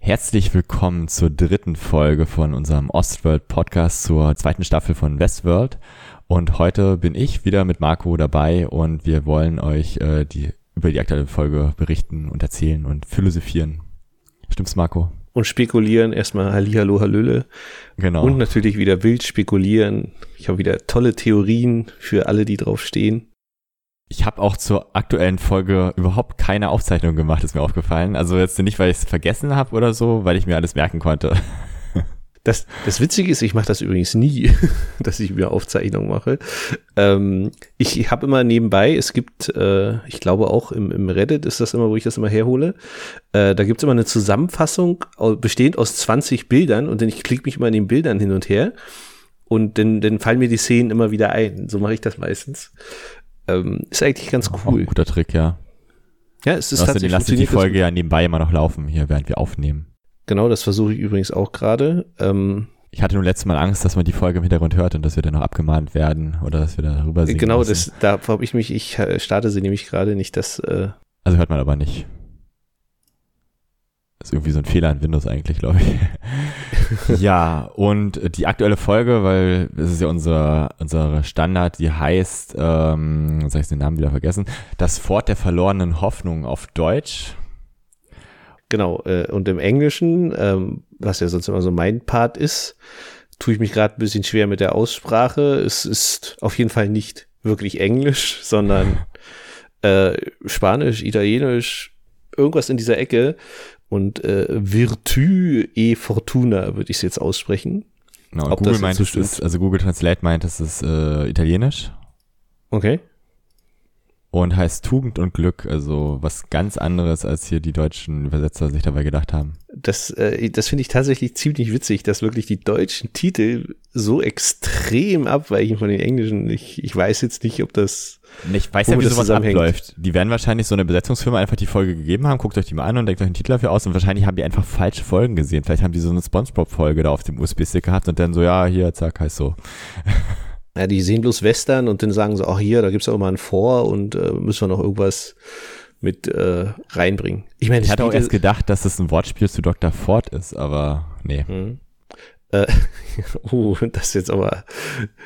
Herzlich willkommen zur dritten Folge von unserem Ostworld Podcast zur zweiten Staffel von Westworld. Und heute bin ich wieder mit Marco dabei und wir wollen euch äh, die, über die aktuelle Folge berichten und erzählen und philosophieren. Stimmt's, Marco? Und spekulieren, erstmal Hallihallo, Hallöle. Genau. Und natürlich wieder wild spekulieren. Ich habe wieder tolle Theorien für alle, die drauf stehen. Ich habe auch zur aktuellen Folge überhaupt keine Aufzeichnung gemacht, ist mir aufgefallen. Also jetzt nicht, weil ich es vergessen habe oder so, weil ich mir alles merken konnte. Das, das Witzige ist, ich mache das übrigens nie, dass ich mir Aufzeichnungen mache. Ähm, ich habe immer nebenbei, es gibt, äh, ich glaube auch im, im Reddit ist das immer, wo ich das immer herhole, äh, da gibt es immer eine Zusammenfassung bestehend aus 20 Bildern und dann ich klicke mich immer in den Bildern hin und her und dann, dann fallen mir die Szenen immer wieder ein. So mache ich das meistens. Ähm, ist eigentlich ganz Auch cool. ein guter Trick, ja. Ja, es ist tatsächlich lasst ihr die Folge ja nebenbei immer noch laufen, hier, während wir aufnehmen. Genau, das versuche ich übrigens auch gerade. Ähm, Ich hatte nur letztes Mal Angst, dass man die Folge im Hintergrund hört und dass wir dann noch abgemahnt werden oder dass wir darüber singen genau, müssen. das, da habe ich mich, ich starte sie nämlich gerade nicht, dass, äh, Also hört man aber nicht. Das ist irgendwie so ein Fehler in Windows eigentlich, glaube ich. ja, und die aktuelle Folge, weil es ist ja unser, unser Standard, die heißt, ähm, jetzt habe ich den Namen wieder vergessen, das Fort der verlorenen Hoffnung auf Deutsch. genau, äh, und im Englischen, ähm, was ja sonst immer so mein Part ist, tue ich mich gerade ein bisschen schwer mit der Aussprache. Es ist auf jeden Fall nicht wirklich Englisch, sondern äh, Spanisch, Italienisch, irgendwas in dieser Ecke. Und äh, Virtü e Fortuna würde ich es jetzt aussprechen. Genau, Ob Google meint, es ist, also Google Translate meint, es ist äh, italienisch Okay. Und heißt Tugend und Glück, also was ganz anderes, als hier die deutschen Übersetzer sich dabei gedacht haben. Das, äh, das finde ich tatsächlich ziemlich witzig, dass wirklich die deutschen Titel so extrem abweichen von den englischen. Ich, ich weiß jetzt nicht, ob das. Ich weiß ja, wie das sowas abläuft. Die werden wahrscheinlich so eine Besetzungsfirma einfach die Folge gegeben haben, guckt euch die mal an und denkt euch einen Titel dafür aus und wahrscheinlich haben die einfach falsche Folgen gesehen. Vielleicht haben die so eine Spongebob-Folge da auf dem USB-Stick gehabt und dann so, ja, hier, zack, heißt so. Ja, die sehen bloß Western und dann sagen sie, ach hier, da gibt's auch mal ein Vor und äh, müssen wir noch irgendwas mit äh, reinbringen. Ich meine, Ich hatte auch erst gedacht, dass es ein Wortspiel zu Dr. Ford ist, aber nee. Hm. Äh, oh, das ist jetzt aber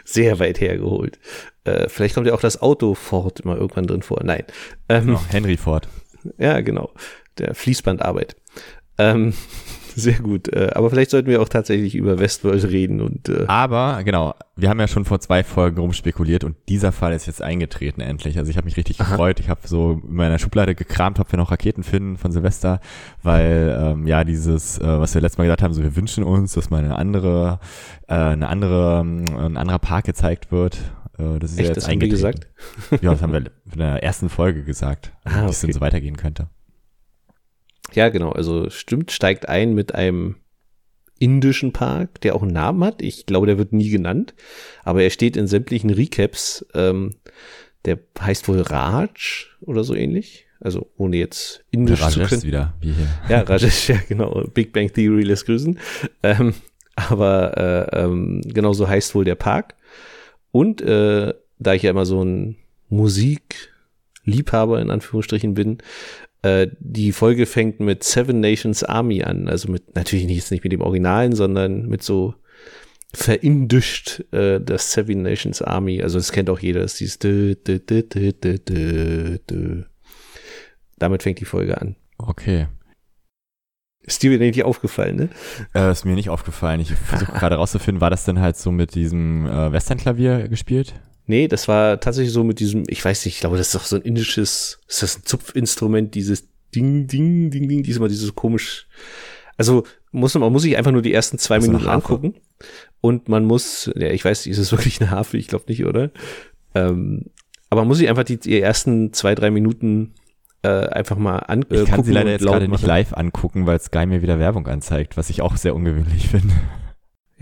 sehr weit hergeholt. Äh, vielleicht kommt ja auch das Auto Ford mal irgendwann drin vor. Nein. Ähm, Genau, Henry Ford. Ja, genau. Der Fließbandarbeit. Ähm, sehr gut. Äh, aber vielleicht sollten wir auch tatsächlich über Westworld reden und äh, Aber, genau, wir haben ja schon vor zwei Folgen rumspekuliert und dieser Fall ist jetzt eingetreten endlich. Also ich habe mich richtig Aha. gefreut. Ich habe so in meiner Schublade gekramt, ob wir noch Raketen finden von Silvester, weil ähm, ja dieses, äh, was wir letztes Mal gesagt haben, so wir wünschen uns, dass mal eine andere, äh, eine andere, ähm, ein anderer Park gezeigt wird. Äh, das ist ja echt, jetzt das haben wir eingetreten. gesagt. Ja, das haben wir in der ersten Folge gesagt, Ah, wie es denn okay. so weitergehen könnte. Ja, genau. Also stimmt, steigt ein mit einem indischen Park, der auch einen Namen hat. Ich glaube, der wird nie genannt, aber er steht in sämtlichen Recaps. Ähm, der heißt wohl Raj oder so ähnlich. Also ohne jetzt indisch zu Rajesh können. wieder, wie hier. Ja, Rajesh, ja genau. Big Bang Theory lässt grüßen. Ähm, aber äh, ähm, genau so heißt wohl der Park. Und äh, da ich ja immer so ein Musikliebhaber in Anführungsstrichen bin, äh, die Folge fängt mit Seven Nations Army an. Also mit, natürlich nicht, jetzt nicht mit dem Originalen, sondern mit so verindischt äh, das Seven Nations Army. Also das kennt auch jeder. Das ist dieses dö, dö, dö, dö, dö, dö. Damit fängt die Folge an. Okay. Ist dir nicht aufgefallen, ne? Äh, ist mir nicht aufgefallen. Ich versuche gerade rauszufinden, war das denn halt so mit diesem äh, Western-Klavier gespielt? Nee, das war tatsächlich so mit diesem, ich weiß nicht, ich glaube, das ist doch so ein indisches, ist das ein Zupfinstrument, dieses Ding, Ding, Ding, Ding, diesmal dieses komisch. Also muss man, man muss sich einfach nur die ersten zwei eine Minuten angucken. Und man muss, ja, ich weiß nicht, ist es wirklich eine Harfe? Ich glaube nicht, oder? Ähm, aber man muss sich einfach die, die ersten zwei, drei Minuten äh, einfach mal angucken. Ich kann sie leider jetzt gerade nicht live angucken, weil Sky mir wieder Werbung anzeigt, was ich auch sehr ungewöhnlich finde.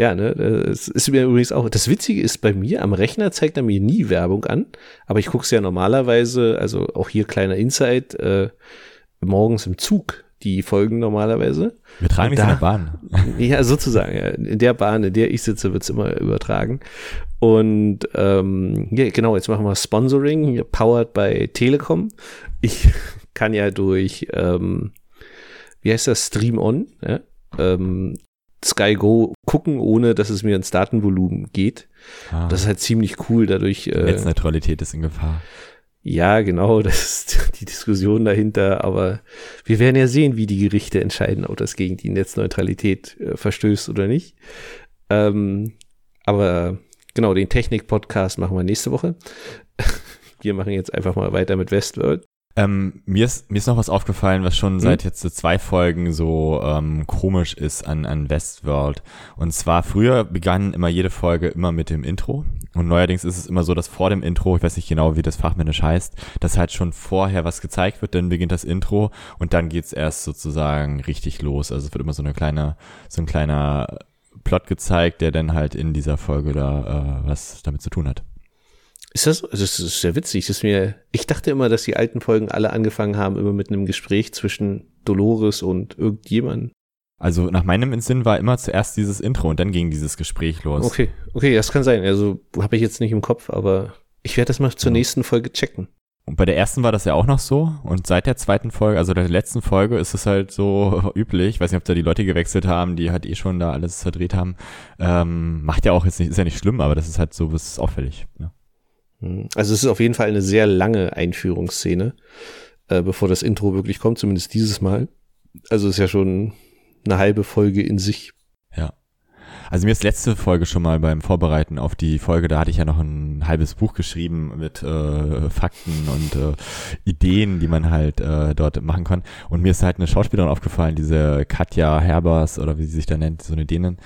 Ja, ne, das ist mir übrigens auch, das Witzige ist bei mir, am Rechner zeigt er mir nie Werbung an, aber ich gucke es ja normalerweise, also auch hier kleiner Insight, äh, morgens im Zug, die Folgen normalerweise. Wir tragen nicht in da- der Bahn. Ja, sozusagen. Ja. In der Bahn, in der ich sitze, wird's immer übertragen. Und ähm, ja, genau, jetzt machen wir Sponsoring, powered by Telekom. Ich kann ja durch, ähm, wie heißt das, Stream On, ja? ähm, Sky Go gucken, ohne dass es mir ins Datenvolumen geht. Ah, Das ist halt ziemlich cool. Dadurch, äh, Netzneutralität ist in Gefahr. ja, genau, das ist die Diskussion dahinter. Aber wir werden ja sehen, wie die Gerichte entscheiden, ob das gegen die Netzneutralität äh, verstößt oder nicht. Ähm, aber genau, den Technik-Podcast machen wir nächste Woche. Wir machen jetzt einfach mal weiter mit Westworld. Ähm, mir, ist, mir ist noch was aufgefallen, was schon Hm? seit jetzt so zwei Folgen so ähm, komisch ist an, an Westworld. Und zwar früher begann immer jede Folge immer mit dem Intro. Und neuerdings ist es immer so, dass vor dem Intro, ich weiß nicht genau, wie das fachmännisch heißt, dass halt schon vorher was gezeigt wird, dann beginnt das Intro und dann geht's erst sozusagen richtig los. Also es wird immer so eine kleine, so ein kleiner Plot gezeigt, der dann halt in dieser Folge da äh, was damit zu tun hat. Ist das, also das ist sehr witzig. Das ist mir, ich dachte immer, dass die alten Folgen alle angefangen haben, immer mit einem Gespräch zwischen Dolores und irgendjemandem. Also nach meinem Sinn war immer zuerst dieses Intro und dann ging dieses Gespräch los. Okay, okay, das kann sein. Also habe ich jetzt nicht im Kopf, aber ich werde das mal zur Ja. nächsten Folge checken. Und bei der ersten war das ja auch noch so. Und seit der zweiten Folge, also der letzten Folge, ist es halt so üblich. Ich weiß nicht, ob da die Leute gewechselt haben, die halt eh schon da alles verdreht haben. Ähm, macht ja auch jetzt nicht, ist ja nicht schlimm, aber das ist halt so, ist auffällig. Ne? Hm. Also es ist auf jeden Fall eine sehr lange Einführungsszene, äh, bevor das Intro wirklich kommt, zumindest dieses Mal. Also es ist ja schon eine halbe Folge in sich. Also mir ist letzte Folge schon mal beim Vorbereiten auf die Folge, da hatte ich ja noch ein halbes Buch geschrieben mit äh, Fakten und äh, Ideen, die man halt äh, dort machen kann. Und mir ist halt eine Schauspielerin aufgefallen, diese Katja Herbers oder wie sie sich da nennt, so eine Dänin.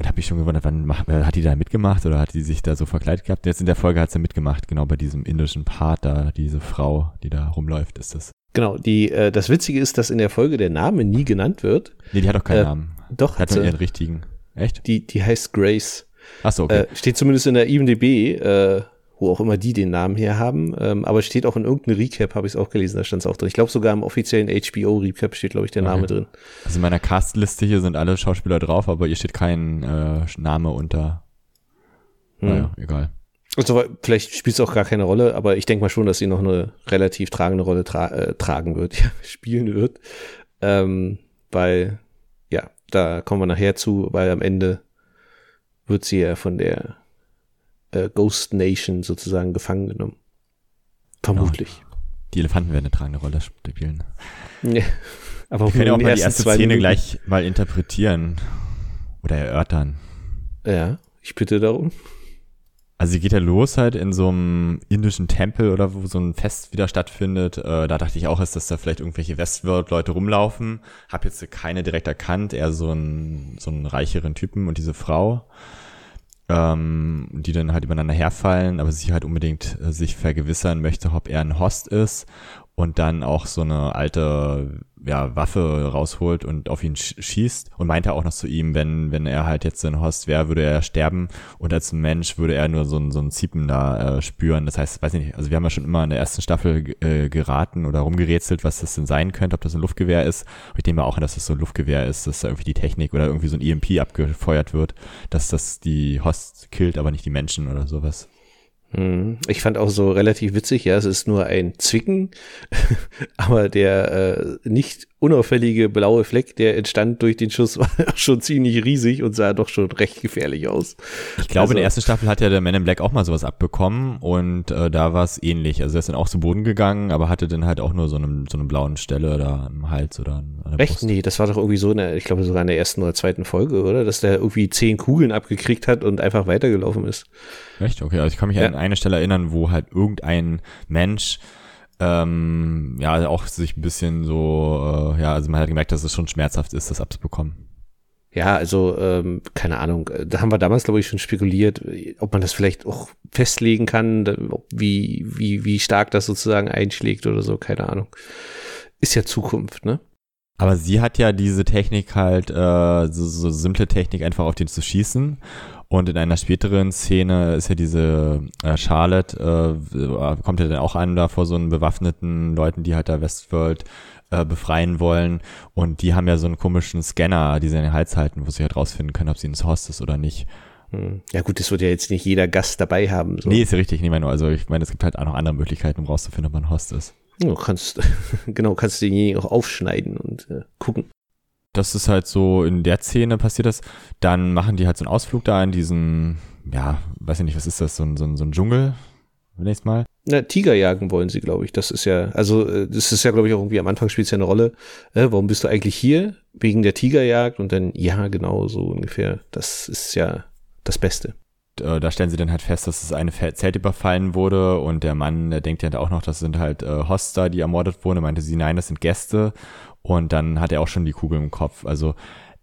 Da habe ich schon gewundert, wann macht, äh, hat die da mitgemacht oder hat die sich da so verkleidet gehabt? Jetzt in der Folge hat sie mitgemacht, genau bei diesem indischen Part da, diese Frau, die da rumläuft, ist das. Genau, die, äh, das Witzige ist, dass in der Folge der Name nie genannt wird. Nee, die hat doch keinen Äh, Namen. Doch, Hat hat sie. ihren richtigen. Echt? Die, die heißt Grace. Achso, okay. Äh, steht zumindest in der IMDB, äh, wo auch immer die den Namen her haben. Ähm, aber steht auch in irgendeinem Recap, habe ich es auch gelesen, da stand es auch drin. Ich glaube sogar im offiziellen HBO-Recap steht, glaube ich, der Name Okay. drin. Also in meiner Castliste hier sind alle Schauspieler drauf, aber hier steht kein äh, Name unter. Hm. Naja, egal. Also, vielleicht spielt es auch gar keine Rolle, aber ich denke mal schon, dass sie noch eine relativ tragende Rolle tra äh, tragen wird, ja, spielen wird. Ähm, weil, da kommen wir nachher zu, weil am Ende wird sie ja von der äh, Ghost Nation sozusagen gefangen genommen. Vermutlich. Die Elefanten werden eine tragende Rolle spielen. Ja. Aber Wir können ja auch mal die erste Szene Minuten- gleich mal interpretieren oder erörtern. Ja, ich bitte darum. Also sie geht ja los halt in so einem indischen Tempel oder wo so ein Fest wieder stattfindet. Äh, da dachte ich auch, ist, dass da vielleicht irgendwelche Westworld-Leute rumlaufen. Hab jetzt keine direkt erkannt, eher so einen, so einen reicheren Typen und diese Frau, ähm, die dann halt übereinander herfallen, aber sie halt unbedingt äh, sich vergewissern möchte, ob er ein Host ist und dann auch so eine alte ja, Waffe rausholt und auf ihn sch schießt und meinte auch noch zu ihm, wenn, wenn er halt jetzt ein Host wäre, würde er sterben und als Mensch würde er nur so ein, so ein Ziepen da äh, spüren. Das heißt, weiß ich nicht, also wir haben ja schon immer in der ersten Staffel äh, geraten oder rumgerätselt, was das denn sein könnte, ob das ein Luftgewehr ist. Ich nehme auch an, dass das so ein Luftgewehr ist, dass da irgendwie die Technik oder irgendwie so ein EMP abgefeuert wird, dass das die Hosts killt, aber nicht die Menschen oder sowas. Hm, Ich fand auch so relativ witzig, ja, es ist nur ein Zwicken, aber der äh, nicht unauffällige blaue Fleck, der entstand durch den Schuss, war schon ziemlich riesig und sah doch schon recht gefährlich aus. Ich glaube, in der Also- ersten Staffel hat ja der Man in Black auch mal sowas abbekommen und äh, da war es ähnlich. Also er ist dann auch zu Boden gegangen, aber hatte dann halt auch nur so eine, so eine blauen Stelle da am Hals oder an der Echt? Brust. Nee, das war doch irgendwie so, in der, ich glaube sogar in der ersten oder zweiten Folge, oder? Dass der irgendwie zehn Kugeln abgekriegt hat und einfach weitergelaufen ist. Echt? Okay, also ich kann mich Ja. an eine Stelle erinnern, wo halt irgendein Mensch ähm, ja auch sich ein bisschen so, äh, ja, also man hat gemerkt, dass es schon schmerzhaft ist, das abzubekommen. Ja, also ähm, keine Ahnung. Da haben wir damals, glaube ich, schon spekuliert, ob man das vielleicht auch festlegen kann, wie, wie, wie stark das sozusagen einschlägt oder so, keine Ahnung. Ist ja Zukunft, ne? Aber sie hat ja diese Technik halt, äh, so, so simple Technik, einfach auf den zu schießen. Und in einer späteren Szene ist ja diese äh, Charlotte, äh, kommt ja dann auch an da vor so einen bewaffneten Leuten, die halt da Westworld äh, befreien wollen. Und die haben ja so einen komischen Scanner, die sie in den Hals halten, wo sie halt rausfinden können, ob sie ins Host ist oder nicht. Hm. Ja gut, das wird ja jetzt nicht jeder Gast dabei haben. So. Nee, ist ja richtig. Ich meine, also ich meine, es gibt halt auch noch andere Möglichkeiten, um rauszufinden, ob man Host ist. Du kannst, genau, kannst du denjenigen auch aufschneiden und äh, gucken. Das ist halt so, in der Szene passiert das. Dann machen die halt so einen Ausflug da in diesen, ja, weiß ich nicht, was ist das, so ein, so ein, so ein Dschungel, nächstes Mal. Na, Tiger jagen wollen sie, glaube ich. Das ist ja, also äh, das ist ja, glaube ich, auch irgendwie am Anfang spielt es ja eine Rolle. Äh, warum bist du eigentlich hier? Wegen der Tigerjagd und dann, ja, genau, so ungefähr. Das ist ja das Beste. Äh, da stellen sie dann halt fest, dass es eine Zelt überfallen wurde und der Mann, der denkt ja auch noch, das sind halt äh, Hoster, die ermordet wurden. meinte sie, nein, das sind Gäste. Und dann hat er auch schon die Kugel im Kopf. Also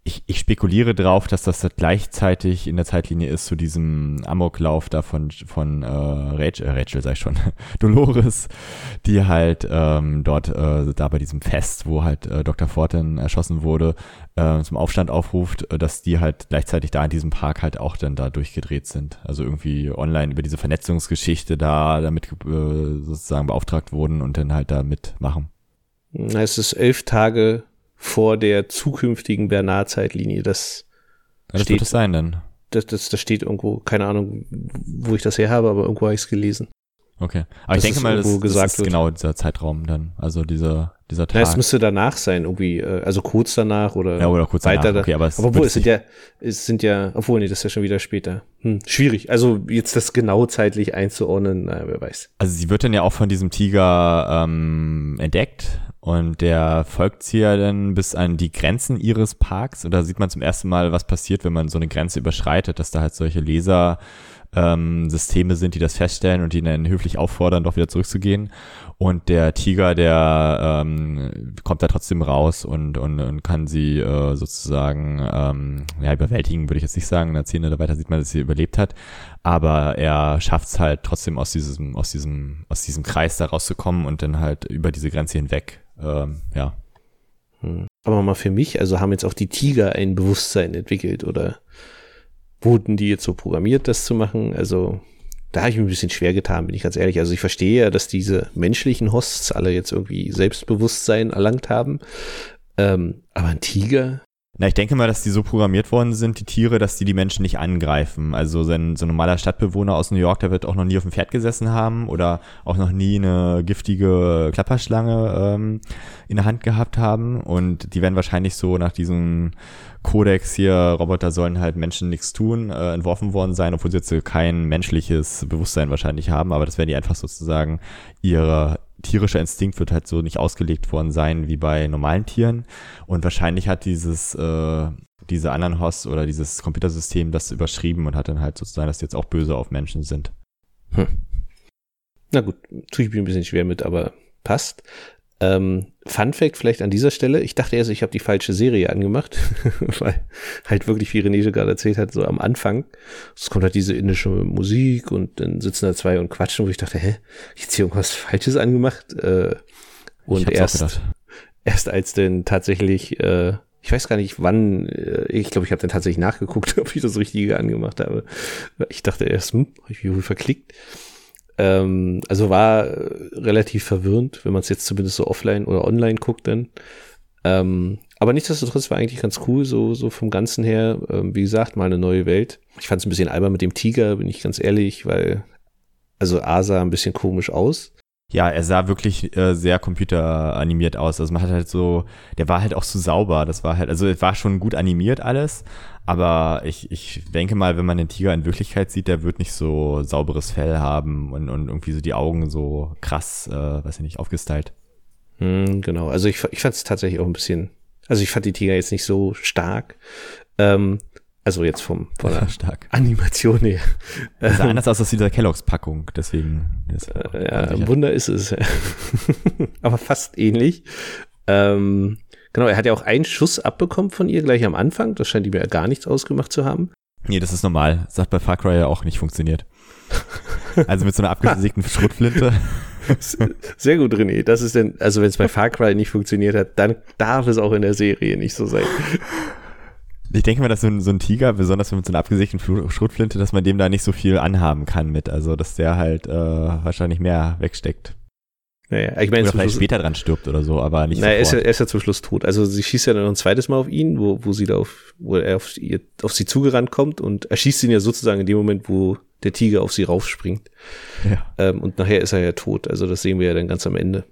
ich, ich spekuliere drauf, dass das gleichzeitig in der Zeitlinie ist zu diesem Amoklauf da von, von äh, Rachel, äh, Rachel sag ich schon, Dolores, die halt ähm, dort äh, da bei diesem Fest, wo halt äh, Dr. Fortin erschossen wurde, äh, zum Aufstand aufruft, äh, dass die halt gleichzeitig da in diesem Park halt auch dann da durchgedreht sind. Also irgendwie online über diese Vernetzungsgeschichte da damit äh, sozusagen beauftragt wurden und dann halt da mitmachen. Es ist elf Tage vor der zukünftigen Bernard-Zeitlinie. Das, das steht, wird es sein dann. Das, das, das steht irgendwo, keine Ahnung, wo ich das her habe, aber irgendwo habe ich es gelesen. Okay. Aber das ich denke mal, das, das ist genau dieser Zeitraum dann. Also dieser, dieser Tag. Ja, es müsste danach sein, irgendwie, äh, also kurz danach oder, ja, oder kurz weiter. Danach. Okay, aber es, aber obwohl, es sind ja, es sind ja, obwohl, nee, das ist ja schon wieder später. Hm, schwierig. Also jetzt das genau zeitlich einzuordnen, na, wer weiß. Also sie wird dann ja auch von diesem Tiger ähm, entdeckt und der folgt sie ja dann bis an die Grenzen ihres Parks. Und da sieht man zum ersten Mal, was passiert, wenn man so eine Grenze überschreitet, dass da halt solche Laser ähm, Systeme sind, die das feststellen und die dann höflich auffordern, doch wieder zurückzugehen. Und der Tiger, der ähm, kommt da trotzdem raus und, und, und kann sie äh, sozusagen ähm, ja, überwältigen, würde ich jetzt nicht sagen. In der Szene weiter sieht man, dass sie überlebt hat. Aber er schafft es halt trotzdem aus diesem, aus diesem, aus diesem Kreis da rauszukommen und dann halt über diese Grenze hinweg ähm, ja. Hm. Aber mal für mich, also haben jetzt auch die Tiger ein Bewusstsein entwickelt oder wurden die jetzt so programmiert, das zu machen? Also da habe ich mir ein bisschen schwer getan, bin ich ganz ehrlich. Also ich verstehe ja, dass diese menschlichen Hosts alle jetzt irgendwie Selbstbewusstsein erlangt haben. Ähm, aber ein Tiger, na, ich denke mal, dass die so programmiert worden sind, die Tiere, dass die die Menschen nicht angreifen. Also so ein, so ein normaler Stadtbewohner aus New York, der wird auch noch nie auf dem Pferd gesessen haben oder auch noch nie eine giftige Klapperschlange ähm, in der Hand gehabt haben. Und die werden wahrscheinlich so nach diesem Kodex hier, Roboter sollen halt Menschen nichts tun, äh, entworfen worden sein, obwohl sie jetzt kein menschliches Bewusstsein wahrscheinlich haben. Aber das werden die einfach sozusagen ihre tierischer Instinkt wird halt so nicht ausgelegt worden sein wie bei normalen Tieren. Und wahrscheinlich hat dieses, äh, diese anderen Hosts oder dieses Computersystem das überschrieben und hat dann halt sozusagen, dass die jetzt auch böse auf Menschen sind. Hm. Na gut, tue ich mir ein bisschen schwer mit, aber passt. Ähm, Fun Fact vielleicht an dieser Stelle. Ich dachte erst, ich habe die falsche Serie angemacht, weil halt wirklich, wie René gerade erzählt hat, so am Anfang, es kommt halt diese indische Musik und dann sitzen da zwei und quatschen, wo ich dachte, hä, jetzt hier irgendwas Falsches angemacht. Äh, und erst, erst als denn tatsächlich, äh, ich weiß gar nicht wann, äh, ich glaube, ich habe dann tatsächlich nachgeguckt, ob ich das Richtige angemacht habe. Ich dachte erst, hm, habe ich mich wohl verklickt. Ähm, also war äh, relativ verwirrend, wenn man es jetzt zumindest so offline oder online guckt dann. Ähm, aber nichtsdestotrotz war eigentlich ganz cool, so, so vom Ganzen her. Ähm, wie gesagt, mal eine neue Welt. Ich fand es ein bisschen albern mit dem Tiger, bin ich ganz ehrlich, weil, also A sah ein bisschen komisch aus. Ja, er sah wirklich äh, sehr computeranimiert aus. Also man hat halt so, der war halt auch so sauber. Das war halt, also es war schon gut animiert alles, aber ich, ich denke mal, wenn man den Tiger in Wirklichkeit sieht, der wird nicht so sauberes Fell haben und, und irgendwie so die Augen so krass, äh, weiß ich nicht, aufgestylt. Hm, genau, also ich, ich fand es tatsächlich auch ein bisschen, also ich fand die Tiger jetzt nicht so stark. Ähm, also jetzt vom, von der stark. Animation her. Das sah anders aus als dieser Kelloggs-Packung, deswegen. Äh, ja, ein Wunder ist es. Aber fast ähnlich. Ähm, Genau, er hat ja auch einen Schuss abbekommen von ihr gleich am Anfang. Das scheint ihm ja gar nichts ausgemacht zu haben. Nee, das ist normal. Das hat bei Far Cry ja auch nicht funktioniert. Also mit so einer abgesägten Schrotflinte. Sehr gut, René. Das ist denn, also wenn es bei Far Cry nicht funktioniert hat, dann darf es auch in der Serie nicht so sein. Ich denke mal, dass so ein, so ein Tiger, besonders mit so einer abgesicherten Schrotflinte, dass man dem da nicht so viel anhaben kann mit. Also, dass der halt äh, wahrscheinlich mehr wegsteckt. Naja, ich meine, oder vielleicht Schluss, später dran stirbt oder so, aber nicht naja, er ist, ja, er ist ja zum Schluss tot. Also sie schießt ja dann noch ein zweites Mal auf ihn, wo, wo sie da auf, wo er auf, ihr, auf sie zugerannt kommt und er schießt ihn ja sozusagen in dem Moment, wo der Tiger auf sie raufspringt. Ja. Ähm, und nachher ist er ja tot. Also das sehen wir ja dann ganz am Ende.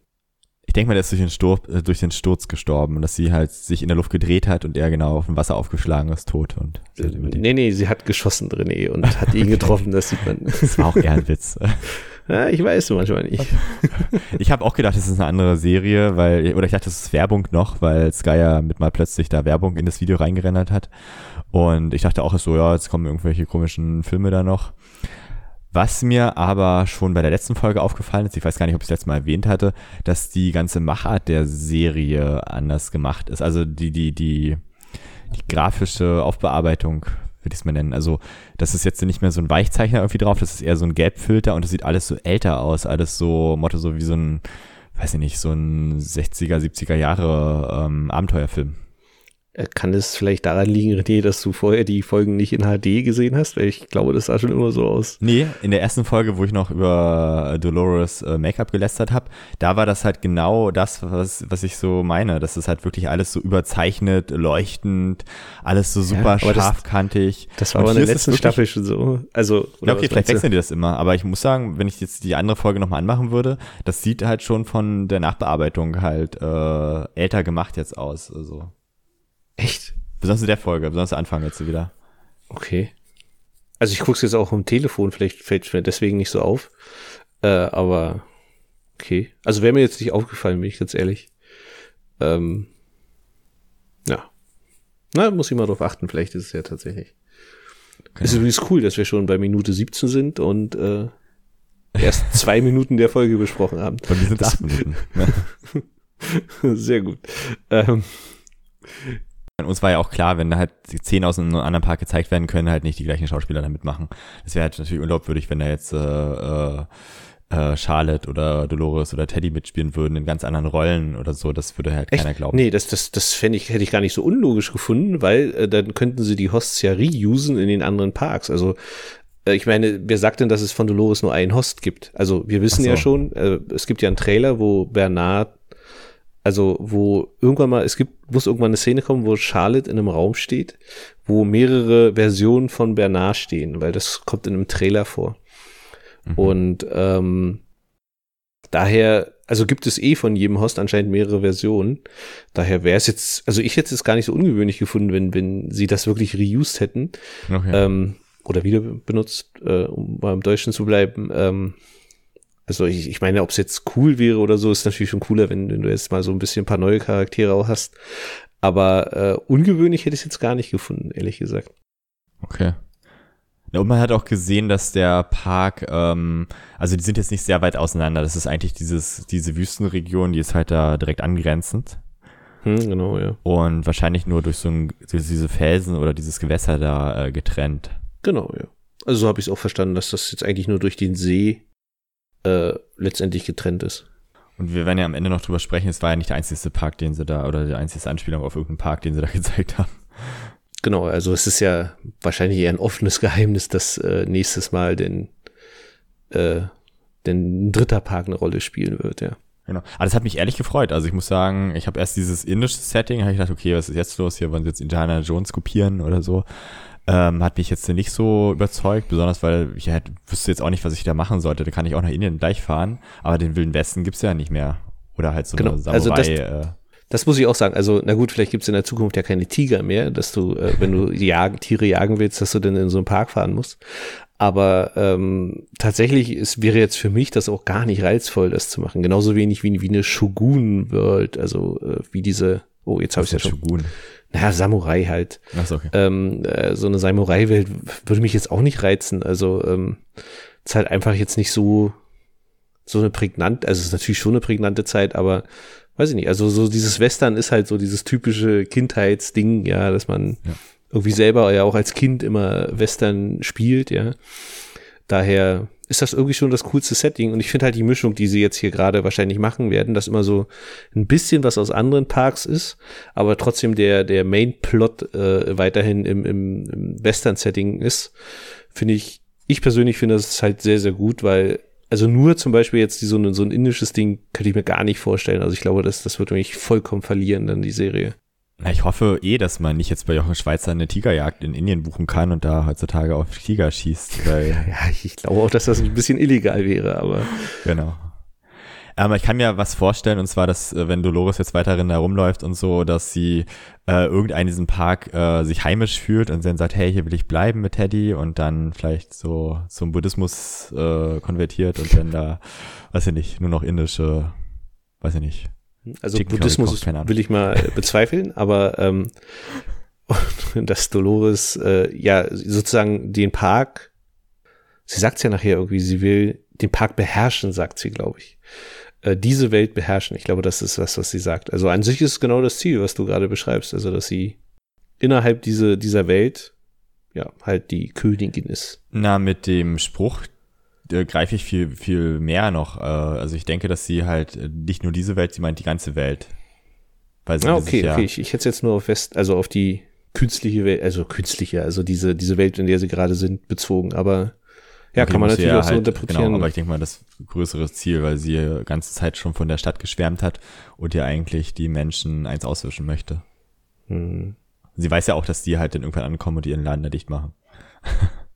Ich denke mal, der ist durch den, Sturz, äh, durch den Sturz gestorben und dass sie halt sich in der Luft gedreht hat und er genau auf dem Wasser aufgeschlagen ist, tot. Und äh, nee, nee, sie hat geschossen, René, und hat ihn getroffen, das sieht man. Das war auch eher ein Witz. Ja, ich weiß manchmal nicht. Ich habe auch gedacht, das ist eine andere Serie, weil, oder ich dachte, das ist Werbung noch, weil Sky ja mit mal plötzlich da Werbung in das Video reingerendert hat. Und ich dachte auch so, ja, jetzt kommen irgendwelche komischen Filme da noch. Was mir aber schon bei der letzten Folge aufgefallen ist, ich weiß gar nicht, ob ich es letztes Mal erwähnt hatte, dass die ganze Machart der Serie anders gemacht ist. Also die, die, die, die grafische Aufbearbeitung, würde ich es mal nennen. Also das ist jetzt nicht mehr so ein Weichzeichner irgendwie drauf, das ist eher so ein Gelbfilter und es sieht alles so älter aus, alles so, Motto so wie so ein, weiß ich nicht, so ein 60er, 70er Jahre ähm, Abenteuerfilm. Äh, kann es vielleicht daran liegen, René, dass du vorher die Folgen nicht in HD gesehen hast? Weil ich glaube, das sah schon immer so aus. Nee, in der ersten Folge, wo ich noch über Dolores äh, Make-up gelästert habe, da war das halt genau das, was, was ich so meine. Das ist halt wirklich alles so überzeichnet, leuchtend, alles so super ja, scharfkantig. Das, das war aber in der letzten Staffel schon so. Also, ja, okay, vielleicht wechseln die das immer. Aber ich muss sagen, wenn ich jetzt die andere Folge nochmal anmachen würde, das sieht halt schon von der Nachbearbeitung halt äh, älter gemacht jetzt aus. Also. Besonders in der Folge, besonders Anfang jetzt wieder. Okay. Also ich gucke es jetzt auch am Telefon, vielleicht fällt es mir deswegen nicht so auf. Äh, aber okay. Also wäre mir jetzt nicht aufgefallen, bin ich ganz ehrlich. Ähm, ja. Na, muss ich mal drauf achten, vielleicht ist es ja tatsächlich. Okay. Ist übrigens cool, dass wir schon bei Minute 17 sind und äh, erst zwei Minuten der Folge besprochen haben. Und wir sind das, acht Minuten. Sehr gut. Ähm, uns war ja auch klar, wenn halt die Szenen aus einem anderen Park gezeigt werden können, halt nicht die gleichen Schauspieler damit machen. Das wäre halt natürlich unglaubwürdig, wenn da jetzt äh, äh, äh, Charlotte oder Dolores oder Teddy mitspielen würden in ganz anderen Rollen oder so. Das würde halt Echt? keiner glauben. Nee, das, das, das fände ich, hätte ich gar nicht so unlogisch gefunden, weil äh, dann könnten sie die Hosts ja reusen in den anderen Parks. Also äh, ich meine, wer sagt denn, dass es von Dolores nur einen Host gibt? Also wir wissen so. ja schon, äh, es gibt ja einen Trailer, wo Bernard also, wo irgendwann mal, es gibt, muss irgendwann eine Szene kommen, wo Charlotte in einem Raum steht, wo mehrere Versionen von Bernard stehen, weil das kommt in einem Trailer vor. Mhm. Und ähm, daher, also gibt es eh von jedem Host anscheinend mehrere Versionen. Daher wäre es jetzt, also ich hätte es gar nicht so ungewöhnlich gefunden, wenn, wenn sie das wirklich reused hätten. Okay. Ähm, oder wieder benutzt, äh, um beim Deutschen zu bleiben. Ähm, also ich, ich meine, ob es jetzt cool wäre oder so, ist natürlich schon cooler, wenn, wenn du jetzt mal so ein bisschen ein paar neue Charaktere auch hast. Aber äh, ungewöhnlich hätte ich es jetzt gar nicht gefunden, ehrlich gesagt. Okay. Ja, und man hat auch gesehen, dass der Park, ähm, also die sind jetzt nicht sehr weit auseinander. Das ist eigentlich dieses, diese Wüstenregion, die ist halt da direkt angrenzend. Hm, genau, ja. Und wahrscheinlich nur durch so ein, durch diese Felsen oder dieses Gewässer da äh, getrennt. Genau, ja. Also so habe ich es auch verstanden, dass das jetzt eigentlich nur durch den See äh, letztendlich getrennt ist. Und wir werden ja am Ende noch drüber sprechen, es war ja nicht der einzige Park, den sie da, oder die einzige Anspielung auf irgendeinen Park, den sie da gezeigt haben. Genau, also es ist ja wahrscheinlich eher ein offenes Geheimnis, dass äh, nächstes Mal den, äh, den dritter Park eine Rolle spielen wird, ja. Genau. Aber das hat mich ehrlich gefreut. Also ich muss sagen, ich habe erst dieses indische Setting, habe ich gedacht, okay, was ist jetzt los? Hier wollen sie jetzt Indiana Jones kopieren oder so. Ähm, hat mich jetzt nicht so überzeugt, besonders weil ich halt, wüsste jetzt auch nicht, was ich da machen sollte. Da kann ich auch nach Indien gleich fahren, aber den Wilden Westen gibt's ja nicht mehr. Oder halt so genau. eine Samurai. Also das, äh, das muss ich auch sagen. Also, na gut, vielleicht gibt's in der Zukunft ja keine Tiger mehr, dass du, äh, wenn du jagen, Tiere jagen willst, dass du dann in so einen Park fahren musst. Aber ähm, tatsächlich ist, wäre jetzt für mich das auch gar nicht reizvoll, das zu machen. Genauso wenig wie, wie eine Shogun-World, also äh, wie diese, oh, jetzt habe ich ja schon. Shogun naja, Samurai halt. Ach so, okay. ähm, äh, so eine Samurai-Welt würde mich jetzt auch nicht reizen. Also ähm, ist halt einfach jetzt nicht so so eine prägnante, also es ist natürlich schon eine prägnante Zeit, aber weiß ich nicht. Also so dieses Western ist halt so dieses typische Kindheitsding, ja, dass man ja. irgendwie selber ja auch als Kind immer Western spielt, ja. Daher ist das irgendwie schon das coolste Setting. Und ich finde halt die Mischung, die sie jetzt hier gerade wahrscheinlich machen werden, dass immer so ein bisschen was aus anderen Parks ist, aber trotzdem der, der Main-Plot äh, weiterhin im, im, im Western-Setting ist, finde ich, ich persönlich finde das halt sehr, sehr gut, weil also nur zum Beispiel jetzt so ein, so ein indisches Ding könnte ich mir gar nicht vorstellen. Also ich glaube, das, das wird mich vollkommen verlieren, dann die Serie. Na, ich hoffe eh, dass man nicht jetzt bei Jochen Schweizer eine Tigerjagd in Indien buchen kann und da heutzutage auf Tiger schießt. Weil ja, ich glaube auch, dass das ein bisschen illegal wäre, aber. Genau. Aber ich kann mir was vorstellen, und zwar, dass äh, wenn Dolores jetzt weiterhin herumläuft und so, dass sie äh, irgendein in diesem Park äh, sich heimisch fühlt und dann sagt, hey, hier will ich bleiben mit Teddy und dann vielleicht so zum Buddhismus äh, konvertiert und dann da, weiß ich nicht, nur noch indische, weiß ich nicht, also Chicken Buddhismus kocht, will ich mal äh, bezweifeln, aber ähm, dass Dolores äh, ja sozusagen den Park, sie sagt ja nachher irgendwie, sie will den Park beherrschen, sagt sie, glaube ich. Äh, diese Welt beherrschen. Ich glaube, das ist was, was sie sagt. Also an sich ist es genau das Ziel, was du gerade beschreibst. Also, dass sie innerhalb diese, dieser Welt ja halt die Königin ist. Na, mit dem Spruch, äh, greife ich viel, viel mehr noch. Äh, also ich denke, dass sie halt äh, nicht nur diese Welt, sie meint die ganze Welt. Weil sie ah, okay, ja okay. Ich, ich hätte jetzt nur auf West, also auf die künstliche Welt, also künstliche, also diese, diese Welt, in der sie gerade sind, bezogen. Aber ja, okay, kann man natürlich auch halt, so interpretieren. Genau, aber ich denke mal, das größere Ziel, weil sie die ganze Zeit schon von der Stadt geschwärmt hat und ja eigentlich die Menschen eins auswischen möchte. Hm. Sie weiß ja auch, dass die halt dann irgendwann ankommen und ihren Laden da dicht machen.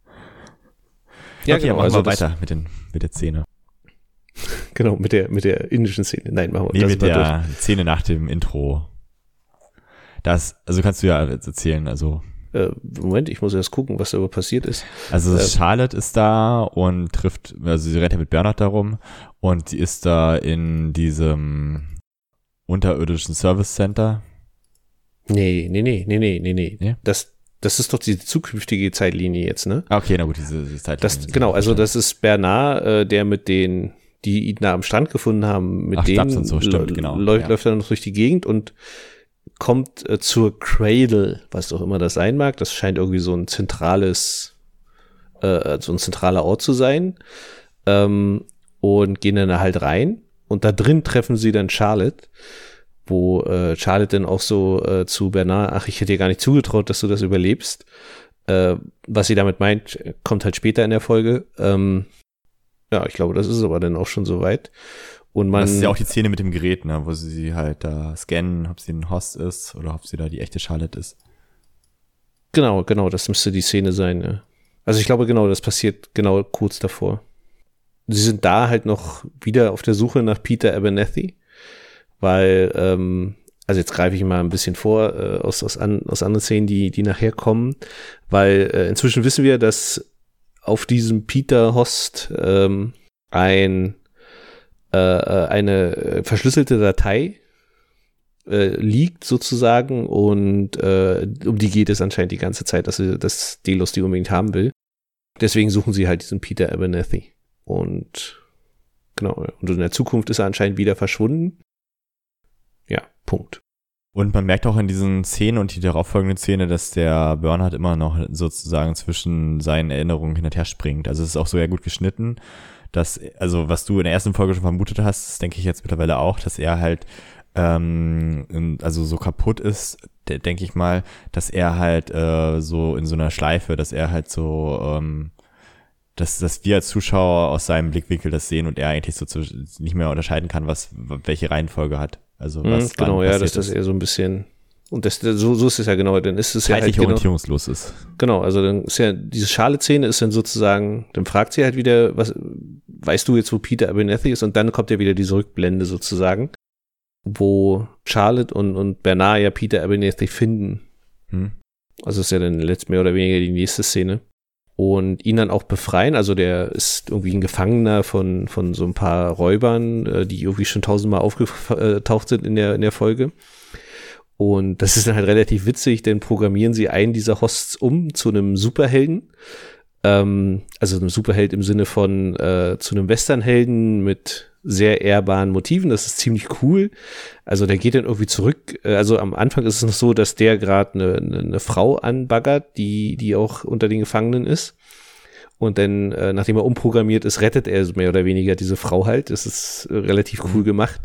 Ja, okay, genau. machen also wir weiter mit, den, mit der Szene. Genau, mit der, mit der indischen Szene. Nein, machen wir nee, mit der durch. Szene nach dem Intro. Das, also kannst du ja erzählen, also. Äh, Moment, ich muss erst gucken, was da passiert ist. Also äh, Charlotte ist da und trifft, also sie rennt ja mit Bernhard darum und sie ist da in diesem unterirdischen Service Center. Nee, nee, nee, nee, nee, nee, nee. Das, das ist doch die zukünftige Zeitlinie jetzt, ne? Ah, okay, na gut, diese, diese Zeitlinie. Das, genau, also das ist Bernard, äh, der mit den, die ihn da am Strand gefunden haben, mit Ach, denen so, stimmt, genau. läuft, ja. läuft er noch durch die Gegend und kommt äh, zur Cradle, was auch immer das sein mag. Das scheint irgendwie so ein zentrales, äh, so ein zentraler Ort zu sein. Ähm, und gehen dann da halt rein. Und da drin treffen sie dann Charlotte wo äh, Charlotte dann auch so äh, zu Bernard, ach, ich hätte dir gar nicht zugetraut, dass du das überlebst. Äh, was sie damit meint, kommt halt später in der Folge. Ähm, ja, ich glaube, das ist aber dann auch schon soweit. Und man, das ist ja auch die Szene mit dem Gerät, ne, wo sie halt da scannen, ob sie ein Host ist oder ob sie da die echte Charlotte ist. Genau, genau, das müsste die Szene sein. Ja. Also ich glaube, genau, das passiert genau kurz davor. Sie sind da halt noch wieder auf der Suche nach Peter Abernethy weil, ähm, also jetzt greife ich mal ein bisschen vor äh, aus, aus, an, aus anderen Szenen, die, die nachher kommen, weil äh, inzwischen wissen wir, dass auf diesem Peter Host ähm, ein äh, äh eine verschlüsselte Datei äh, liegt sozusagen und äh, um die geht es anscheinend die ganze Zeit, dass, sie, dass Delos die unbedingt haben will. Deswegen suchen sie halt diesen Peter Abernethy. Und genau, und in der Zukunft ist er anscheinend wieder verschwunden. Ja, Punkt. Und man merkt auch in diesen Szenen und die darauffolgende Szene, dass der Bernhard immer noch sozusagen zwischen seinen Erinnerungen hin und her springt. Also es ist auch so sehr gut geschnitten, dass, also was du in der ersten Folge schon vermutet hast, das denke ich jetzt mittlerweile auch, dass er halt ähm, also so kaputt ist, denke ich mal, dass er halt äh, so in so einer Schleife, dass er halt so ähm, dass, dass wir als Zuschauer aus seinem Blickwinkel das sehen und er eigentlich so zu, nicht mehr unterscheiden kann, was welche Reihenfolge hat. Also mhm, was mhm, genau, ja, dass das eher so ein bisschen und das, so, so ist es ja genau, dann ist es ja halt genau, orientierungslos ist. Genau, also dann ist ja diese Schale-Szene ist dann sozusagen, dann fragt sie halt wieder, was weißt du jetzt, wo Peter Abernethy ist und dann kommt ja wieder diese Rückblende sozusagen, wo Charlotte und, und Bernard ja Peter Abernethy finden. Hm. Also ist ja dann letzt mehr oder weniger die nächste Szene und ihn dann auch befreien. Also der ist irgendwie ein Gefangener von, von so ein paar Räubern, äh, die irgendwie schon tausendmal aufgetaucht sind in der, in der Folge. Und das ist dann halt relativ witzig, denn programmieren sie einen dieser Hosts um zu einem Superhelden. Ähm, also einem Superheld im Sinne von äh, zu einem Westernhelden mit sehr ehrbaren Motiven. Das ist ziemlich cool. Also der geht dann irgendwie zurück. Äh, also am Anfang ist es noch so, dass der gerade eine, eine, eine Frau anbaggert, die, die auch unter den Gefangenen ist. Und dann, äh, nachdem er umprogrammiert ist, rettet er mehr oder weniger diese Frau halt. Das ist äh, relativ cool gemacht.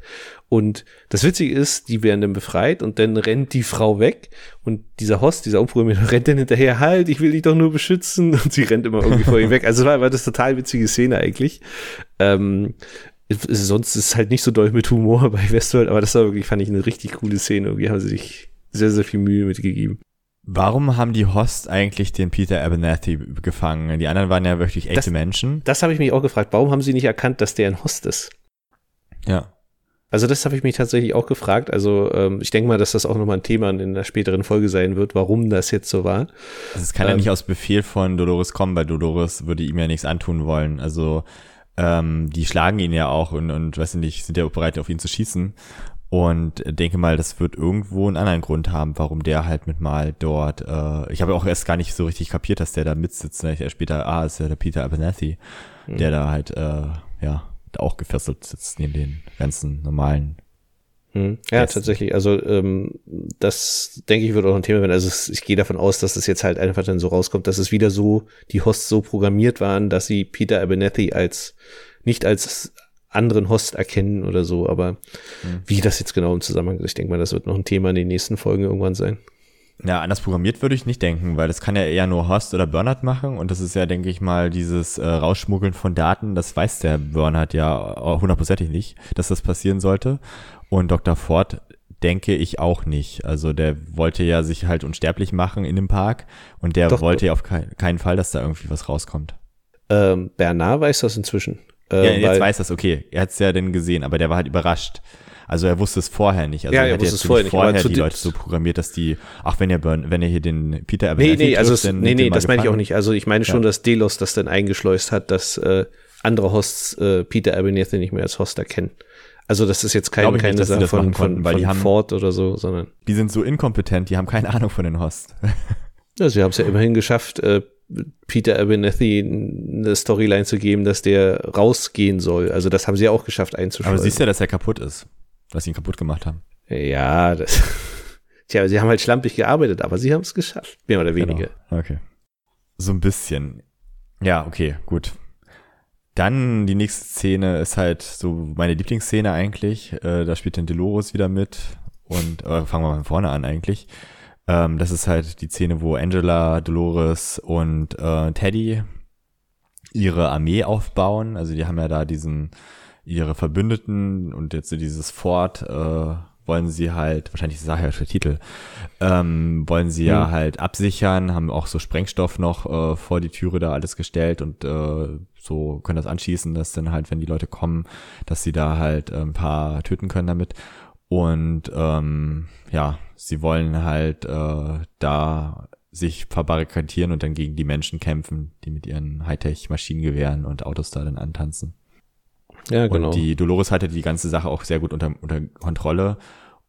Und das Witzige ist, die werden dann befreit und dann rennt die Frau weg und dieser Host, dieser Umprogrammierte, rennt dann hinterher, halt, ich will dich doch nur beschützen und sie rennt immer irgendwie vor ihm weg. Also war, war das total witzige Szene eigentlich. Ähm, sonst ist es halt nicht so doll mit Humor bei Westworld, aber das war wirklich, fand ich eine richtig coole Szene. Irgendwie haben sie sich sehr, sehr viel Mühe mitgegeben. Warum haben die Host eigentlich den Peter Abernathy gefangen? Die anderen waren ja wirklich echte das, Menschen. Das habe ich mich auch gefragt. Warum haben sie nicht erkannt, dass der ein Host ist? Ja. Also das habe ich mich tatsächlich auch gefragt. Also ähm, ich denke mal, dass das auch nochmal ein Thema in einer späteren Folge sein wird, warum das jetzt so war. Also es kann ähm, ja nicht aus Befehl von Dolores kommen, weil Dolores würde ihm ja nichts antun wollen. Also ähm, die schlagen ihn ja auch und, und weiß nicht, sind ja auch bereit, auf ihn zu schießen. Und denke mal, das wird irgendwo einen anderen Grund haben, warum der halt mit mal dort, äh, ich habe auch erst gar nicht so richtig kapiert, dass der da mitsitzt. Ne? Ich erst später, ah, ist ja der Peter Abernathy, mhm. der da halt, äh, ja, auch gefesselt sitzt neben den ganzen normalen hm. Ja, Gästen. tatsächlich. Also ähm, das denke ich wird auch ein Thema werden. Also es, ich gehe davon aus, dass es das jetzt halt einfach dann so rauskommt, dass es wieder so die Hosts so programmiert waren, dass sie Peter Abernathy als nicht als anderen Host erkennen oder so. Aber mhm. wie das jetzt genau im Zusammenhang ist, ich denke mal, das wird noch ein Thema in den nächsten Folgen irgendwann sein. Ja, anders programmiert würde ich nicht denken, weil das kann ja eher nur Host oder Bernhard machen und das ist ja, denke ich mal, dieses äh, Rausschmuggeln von Daten, das weiß der Bernhard ja hundertprozentig nicht, dass das passieren sollte. Und Dr. Ford denke ich auch nicht. Also der wollte ja sich halt unsterblich machen in dem Park und der Doch, wollte ja auf kein, keinen Fall, dass da irgendwie was rauskommt. Ähm, Bernard weiß das inzwischen. Ähm, ja, jetzt weiß das, okay. Er hat es ja dann gesehen, aber der war halt überrascht. Also er wusste es vorher nicht. Also ja, er, er wusste es vorher nicht. Vorher die Leute so programmiert, dass die, ach wenn ihr Burn, wenn ihr hier den Peter Abernathy Nee, nee, also trifft, nee, nee, das meine ich auch nicht. Also ich meine schon, ja. dass Delos das dann eingeschleust hat, dass äh, andere Hosts äh, Peter Abernathy nicht mehr als Host erkennen. Also das ist jetzt kein, keine nicht, Sache von, konnten, von, weil von die haben, Ford oder so, sondern die sind so inkompetent, die haben keine Ahnung von den Hosts. ja, sie haben es ja immerhin geschafft, äh, Peter Abernathy eine Storyline zu geben, dass der rausgehen soll. Also das haben sie auch geschafft einzuschalten. Aber siehst ja, dass er kaputt ist, dass sie ihn kaputt gemacht haben. Ja, das. Tja, sie haben halt schlampig gearbeitet, aber sie haben es geschafft, mehr oder weniger. Genau. Okay. So ein bisschen. Ja, okay, gut. Dann die nächste Szene ist halt so meine Lieblingsszene eigentlich. Äh, da spielt dann Dolores wieder mit. Und äh, fangen wir mal von vorne an eigentlich. Ähm, das ist halt die Szene, wo Angela, Dolores und äh, Teddy ihre Armee aufbauen. Also die haben ja da diesen ihre Verbündeten und jetzt so dieses Fort äh, wollen sie halt, wahrscheinlich ist das ja der Titel, ähm, wollen sie mhm. ja halt absichern, haben auch so Sprengstoff noch äh, vor die Türe da alles gestellt und äh, so können das anschießen, dass dann halt, wenn die Leute kommen, dass sie da halt äh, ein paar töten können damit. Und ähm, ja, sie wollen halt äh, da sich verbarrikadieren und dann gegen die Menschen kämpfen, die mit ihren Hightech-Maschinengewehren und Autos da dann antanzen. Ja, genau. Und die Dolores hatte die ganze Sache auch sehr gut unter, unter Kontrolle.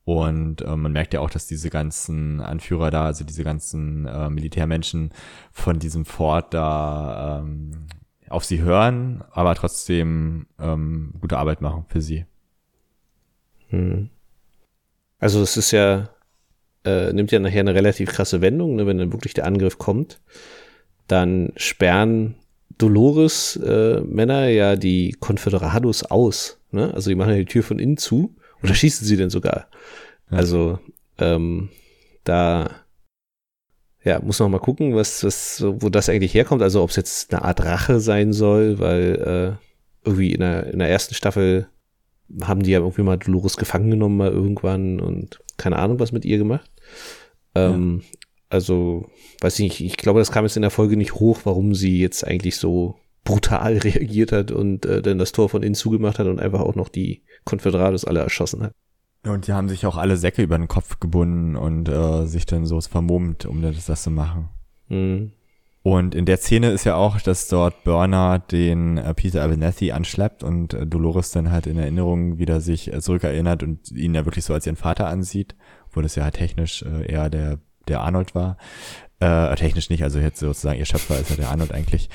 Und äh, man merkt ja auch, dass diese ganzen Anführer da, also diese ganzen äh, Militärmenschen von diesem Fort da ähm, auf sie hören, aber trotzdem ähm, gute Arbeit machen für sie. Hm. Also es ist ja, äh, nimmt ja nachher eine relativ krasse Wendung, ne, wenn dann wirklich der Angriff kommt. Dann sperren Dolores äh, Männer ja die Confederados aus. Ne? Also die machen ja die Tür von innen zu oder schießen sie denn sogar. Ja. Also ähm, da ja, muss man mal gucken, was, was, wo das eigentlich herkommt. Also ob es jetzt eine Art Rache sein soll, weil äh, irgendwie in der, in der ersten Staffel haben die ja irgendwie mal Dolores gefangen genommen mal irgendwann und keine Ahnung was mit ihr gemacht. Ähm, ja. Also, weiß ich nicht, ich glaube, das kam jetzt in der Folge nicht hoch, warum sie jetzt eigentlich so brutal reagiert hat und äh, dann das Tor von innen zugemacht hat und einfach auch noch die Konföderados alle erschossen hat. Und die haben sich auch alle Säcke über den Kopf gebunden und äh, sich dann so vermummt, um das, das zu machen. Mhm. Und in der Szene ist ja auch, dass dort Burner den äh, Peter Abernathy anschleppt und äh, Dolores dann halt in Erinnerung wieder sich äh, zurückerinnert und ihn ja wirklich so als ihren Vater ansieht, wo das ja halt technisch äh, eher der der Arnold war. Äh, technisch nicht, also jetzt sozusagen ihr Schöpfer ist ja der Arnold eigentlich.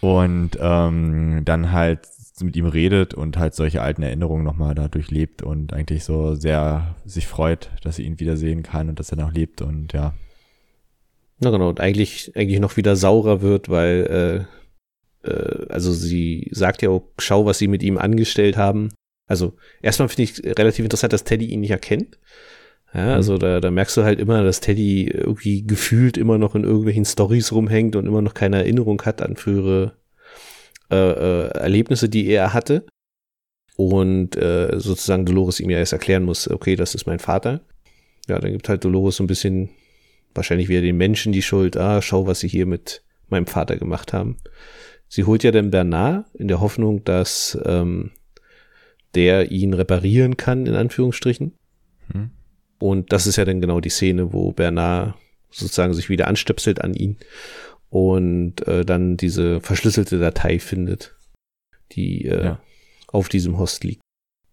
Und ähm, dann halt mit ihm redet und halt solche alten Erinnerungen nochmal da durchlebt und eigentlich so sehr sich freut, dass sie ihn wiedersehen kann und dass er noch lebt und ja. Na genau, und eigentlich, eigentlich noch wieder saurer wird, weil äh, also sie sagt ja auch, schau, was sie mit ihm angestellt haben. Also erstmal finde ich relativ interessant, dass Teddy ihn nicht erkennt. Ja, also da, da merkst du halt immer, dass Teddy irgendwie gefühlt immer noch in irgendwelchen Stories rumhängt und immer noch keine Erinnerung hat an frühere äh, äh, Erlebnisse, die er hatte. Und äh, sozusagen Dolores ihm ja erst erklären muss, okay, das ist mein Vater. Ja, dann gibt halt Dolores so ein bisschen wahrscheinlich wieder den Menschen die Schuld. Ah, schau, was sie hier mit meinem Vater gemacht haben. Sie holt ja dann Bernard in der Hoffnung, dass ähm, der ihn reparieren kann, in Anführungsstrichen. Hm. Und das ist ja dann genau die Szene, wo Bernard sozusagen sich wieder anstöpselt an ihn und äh, dann diese verschlüsselte Datei findet, die äh, ja. auf diesem Host liegt.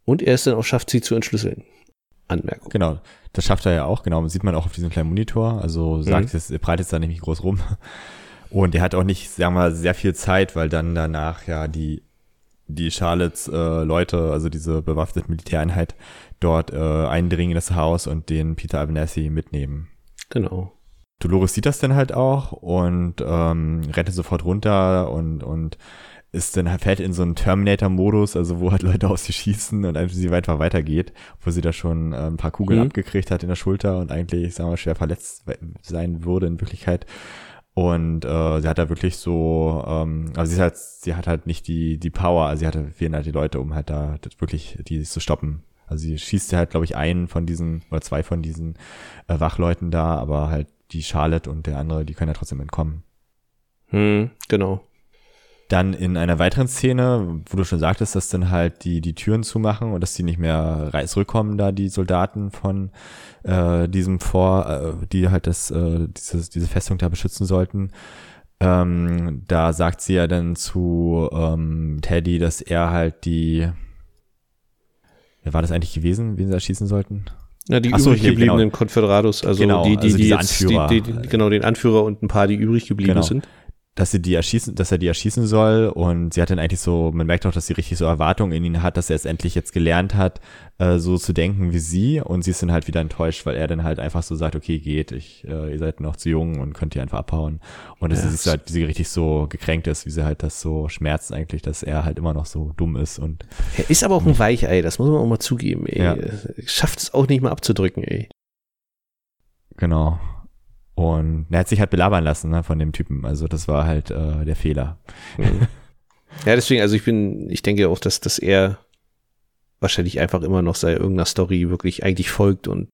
Und er es dann auch schafft, sie zu entschlüsseln. Anmerkung. Genau, das schafft er ja auch, genau. Das sieht man auch auf diesem kleinen Monitor. Also sagt mhm. es, er breitet es da nämlich groß rum. Und er hat auch nicht, sagen wir mal, sehr viel Zeit, weil dann danach ja die die Charlottes äh, Leute, also diese bewaffnete Militäreinheit, dort äh, eindringen in das Haus und den Peter Abernathy mitnehmen. Genau. Dolores sieht das dann halt auch und ähm, rennt sofort runter und, und ist dann halt fällt in so einen Terminator-Modus, also wo halt Leute aus sie schießen und einfach sie weiter weitergeht, wo sie da schon äh, ein paar Kugeln mhm. abgekriegt hat in der Schulter und eigentlich, sagen wir, schwer verletzt sein würde in Wirklichkeit. Und äh, sie hat da wirklich so, ähm, also sie, ist halt, sie hat halt nicht die, die Power, also sie hatte fehlen halt die Leute, um halt da wirklich die zu stoppen. Also sie schießt halt, glaube ich, einen von diesen oder zwei von diesen äh, Wachleuten da, aber halt die Charlotte und der andere, die können ja trotzdem entkommen. Hm, genau. Dann in einer weiteren Szene, wo du schon sagtest, dass dann halt die, die Türen zumachen und dass die nicht mehr zurückkommen, da die Soldaten von äh, diesem Vor, äh, die halt das, äh, dieses, diese Festung da beschützen sollten. Ähm, da sagt sie ja dann zu ähm, Teddy, dass er halt die, wer war das eigentlich gewesen, wen sie erschießen sollten? Ja, die Achso, übrig gebliebenen genau. Konföderados, also genau, die, die, also die jetzt. Die, die, genau, den Anführer und ein paar, die übrig geblieben genau. sind dass sie die erschießen, dass er die erschießen soll und sie hat dann eigentlich so, man merkt auch, dass sie richtig so Erwartungen in ihn hat, dass er es endlich jetzt gelernt hat, äh, so zu denken wie sie und sie ist dann halt wieder enttäuscht, weil er dann halt einfach so sagt, okay, geht, ich, äh, ihr seid noch zu jung und könnt ihr einfach abhauen und das ja. ist halt, wie sie richtig so gekränkt ist, wie sie halt das so schmerzt eigentlich, dass er halt immer noch so dumm ist und. Er ist aber auch ein Weichei, das muss man auch mal zugeben, ey. Ja. Schafft es auch nicht mal abzudrücken, ey. Genau. Und er hat sich halt belabern lassen ne, von dem Typen. Also das war halt äh, der Fehler. Mhm. Ja, deswegen, also ich bin, ich denke auch, dass, dass er wahrscheinlich einfach immer noch sei irgendeiner Story wirklich eigentlich folgt und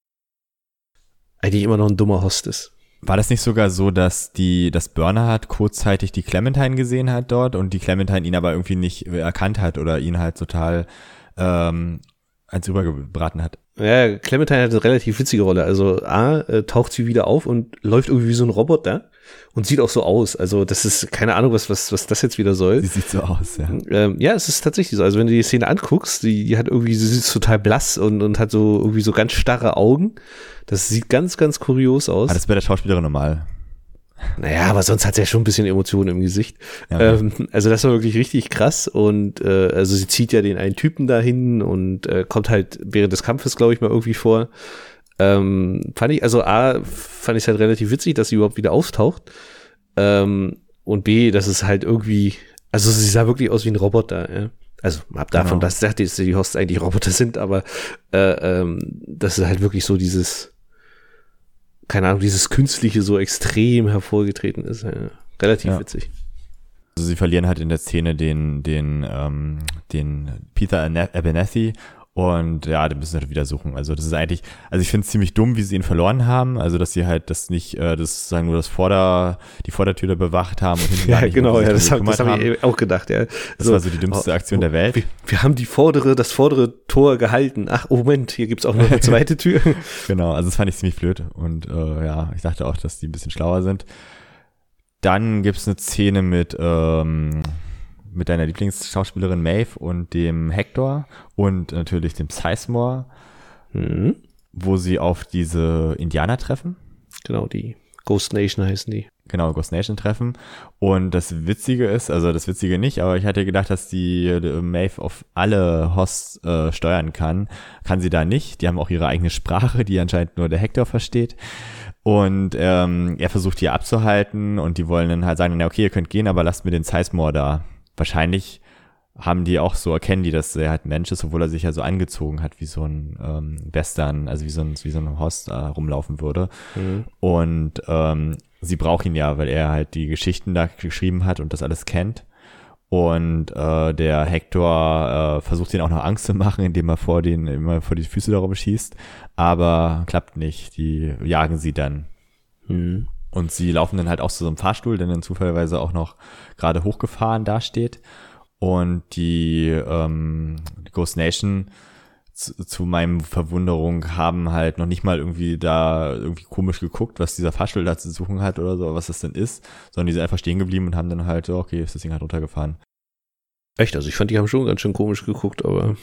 eigentlich immer noch ein dummer Host ist. War das nicht sogar so, dass die, dass Bernhard kurzzeitig die Clementine gesehen hat dort und die Clementine ihn aber irgendwie nicht erkannt hat oder ihn halt total ähm, eins übergebraten hat? Ja, Clementine hat eine relativ witzige Rolle. Also A, äh, taucht sie wieder auf und läuft irgendwie wie so ein Roboter und sieht auch so aus. Also das ist keine Ahnung, was, was, was das jetzt wieder soll. Sie sieht so aus, ja. Ähm, ja, es ist tatsächlich so. Also wenn du die Szene anguckst, die, die hat irgendwie, sie ist total blass und, und hat so irgendwie so ganz starre Augen. Das sieht ganz, ganz kurios aus. Aber das ist bei der Schauspielerin normal. Naja, aber sonst hat sie ja schon ein bisschen Emotionen im Gesicht. Ja, ähm, also das war wirklich richtig krass und äh, also sie zieht ja den einen Typen dahin und äh, kommt halt während des Kampfes, glaube ich, mal irgendwie vor. Ähm, fand ich, also A, fand ich halt relativ witzig, dass sie überhaupt wieder auftaucht. Ähm, und B, dass es halt irgendwie, also sie sah wirklich aus wie ein Roboter, ja. Also ab davon, genau. dass die Hosts eigentlich Roboter sind, aber äh, ähm, das ist halt wirklich so dieses keine Ahnung, dieses Künstliche so extrem hervorgetreten ist. Ja, relativ ja. witzig. Also sie verlieren halt in der Szene den, den, ähm, den Peter Abernathy und ja, den müssen sie halt wieder suchen. Also das ist eigentlich, also ich finde es ziemlich dumm, wie sie ihn verloren haben. Also dass sie halt das nicht, äh, das sagen nur das Vorder, die Vordertür bewacht haben und hinten Ja, genau, ja, das, hab, das habe ich auch gedacht, ja. Das so, war so die dümmste oh, Aktion oh, der Welt. Wir, wir, haben die vordere, das vordere Tor gehalten. Ach, oh Moment, hier gibt's auch noch eine zweite Tür. genau, also das fand ich ziemlich blöd. Und äh, ja, ich dachte auch, dass die ein bisschen schlauer sind. Dann gibt's eine Szene mit, ähm, mit deiner Lieblingsschauspielerin Maeve und dem Hector und natürlich dem Sizemore, mhm. wo sie auf diese Indianer treffen. Genau, die Ghost Nation heißen die. Genau, Ghost Nation treffen. Und das Witzige ist, also das Witzige nicht, aber ich hatte gedacht, dass die, die Maeve auf alle Hosts äh, steuern kann. Kann sie da nicht. Die haben auch ihre eigene Sprache, die anscheinend nur der Hector versteht. Und ähm, er versucht die abzuhalten und die wollen dann halt sagen, na okay, ihr könnt gehen, aber lasst mir den Sizemore da. Wahrscheinlich haben die auch so, erkennen die, dass er halt Mensch ist, obwohl er sich ja so angezogen hat, wie so ein ähm, Western, also wie so ein, wie so ein Host äh, rumlaufen würde. Mhm. Und ähm, sie braucht ihn ja, weil er halt die Geschichten da geschrieben hat und das alles kennt. Und äh, der Hector äh, versucht ihn auch noch Angst zu machen, indem er vor den immer vor die Füße darum schießt, aber klappt nicht. Die jagen sie dann. Mhm. Und sie laufen dann halt auch zu so einem Fahrstuhl, der dann zufälligerweise auch noch gerade hochgefahren dasteht. Und die, ähm, die Ghost Nation zu, zu meinem Verwunderung haben halt noch nicht mal irgendwie da irgendwie komisch geguckt, was dieser Fahrstuhl da zu suchen hat oder so, was das denn ist, sondern die sind einfach stehen geblieben und haben dann halt, okay, ist das Ding halt runtergefahren. Echt? Also ich fand, die haben schon ganz schön komisch geguckt, aber.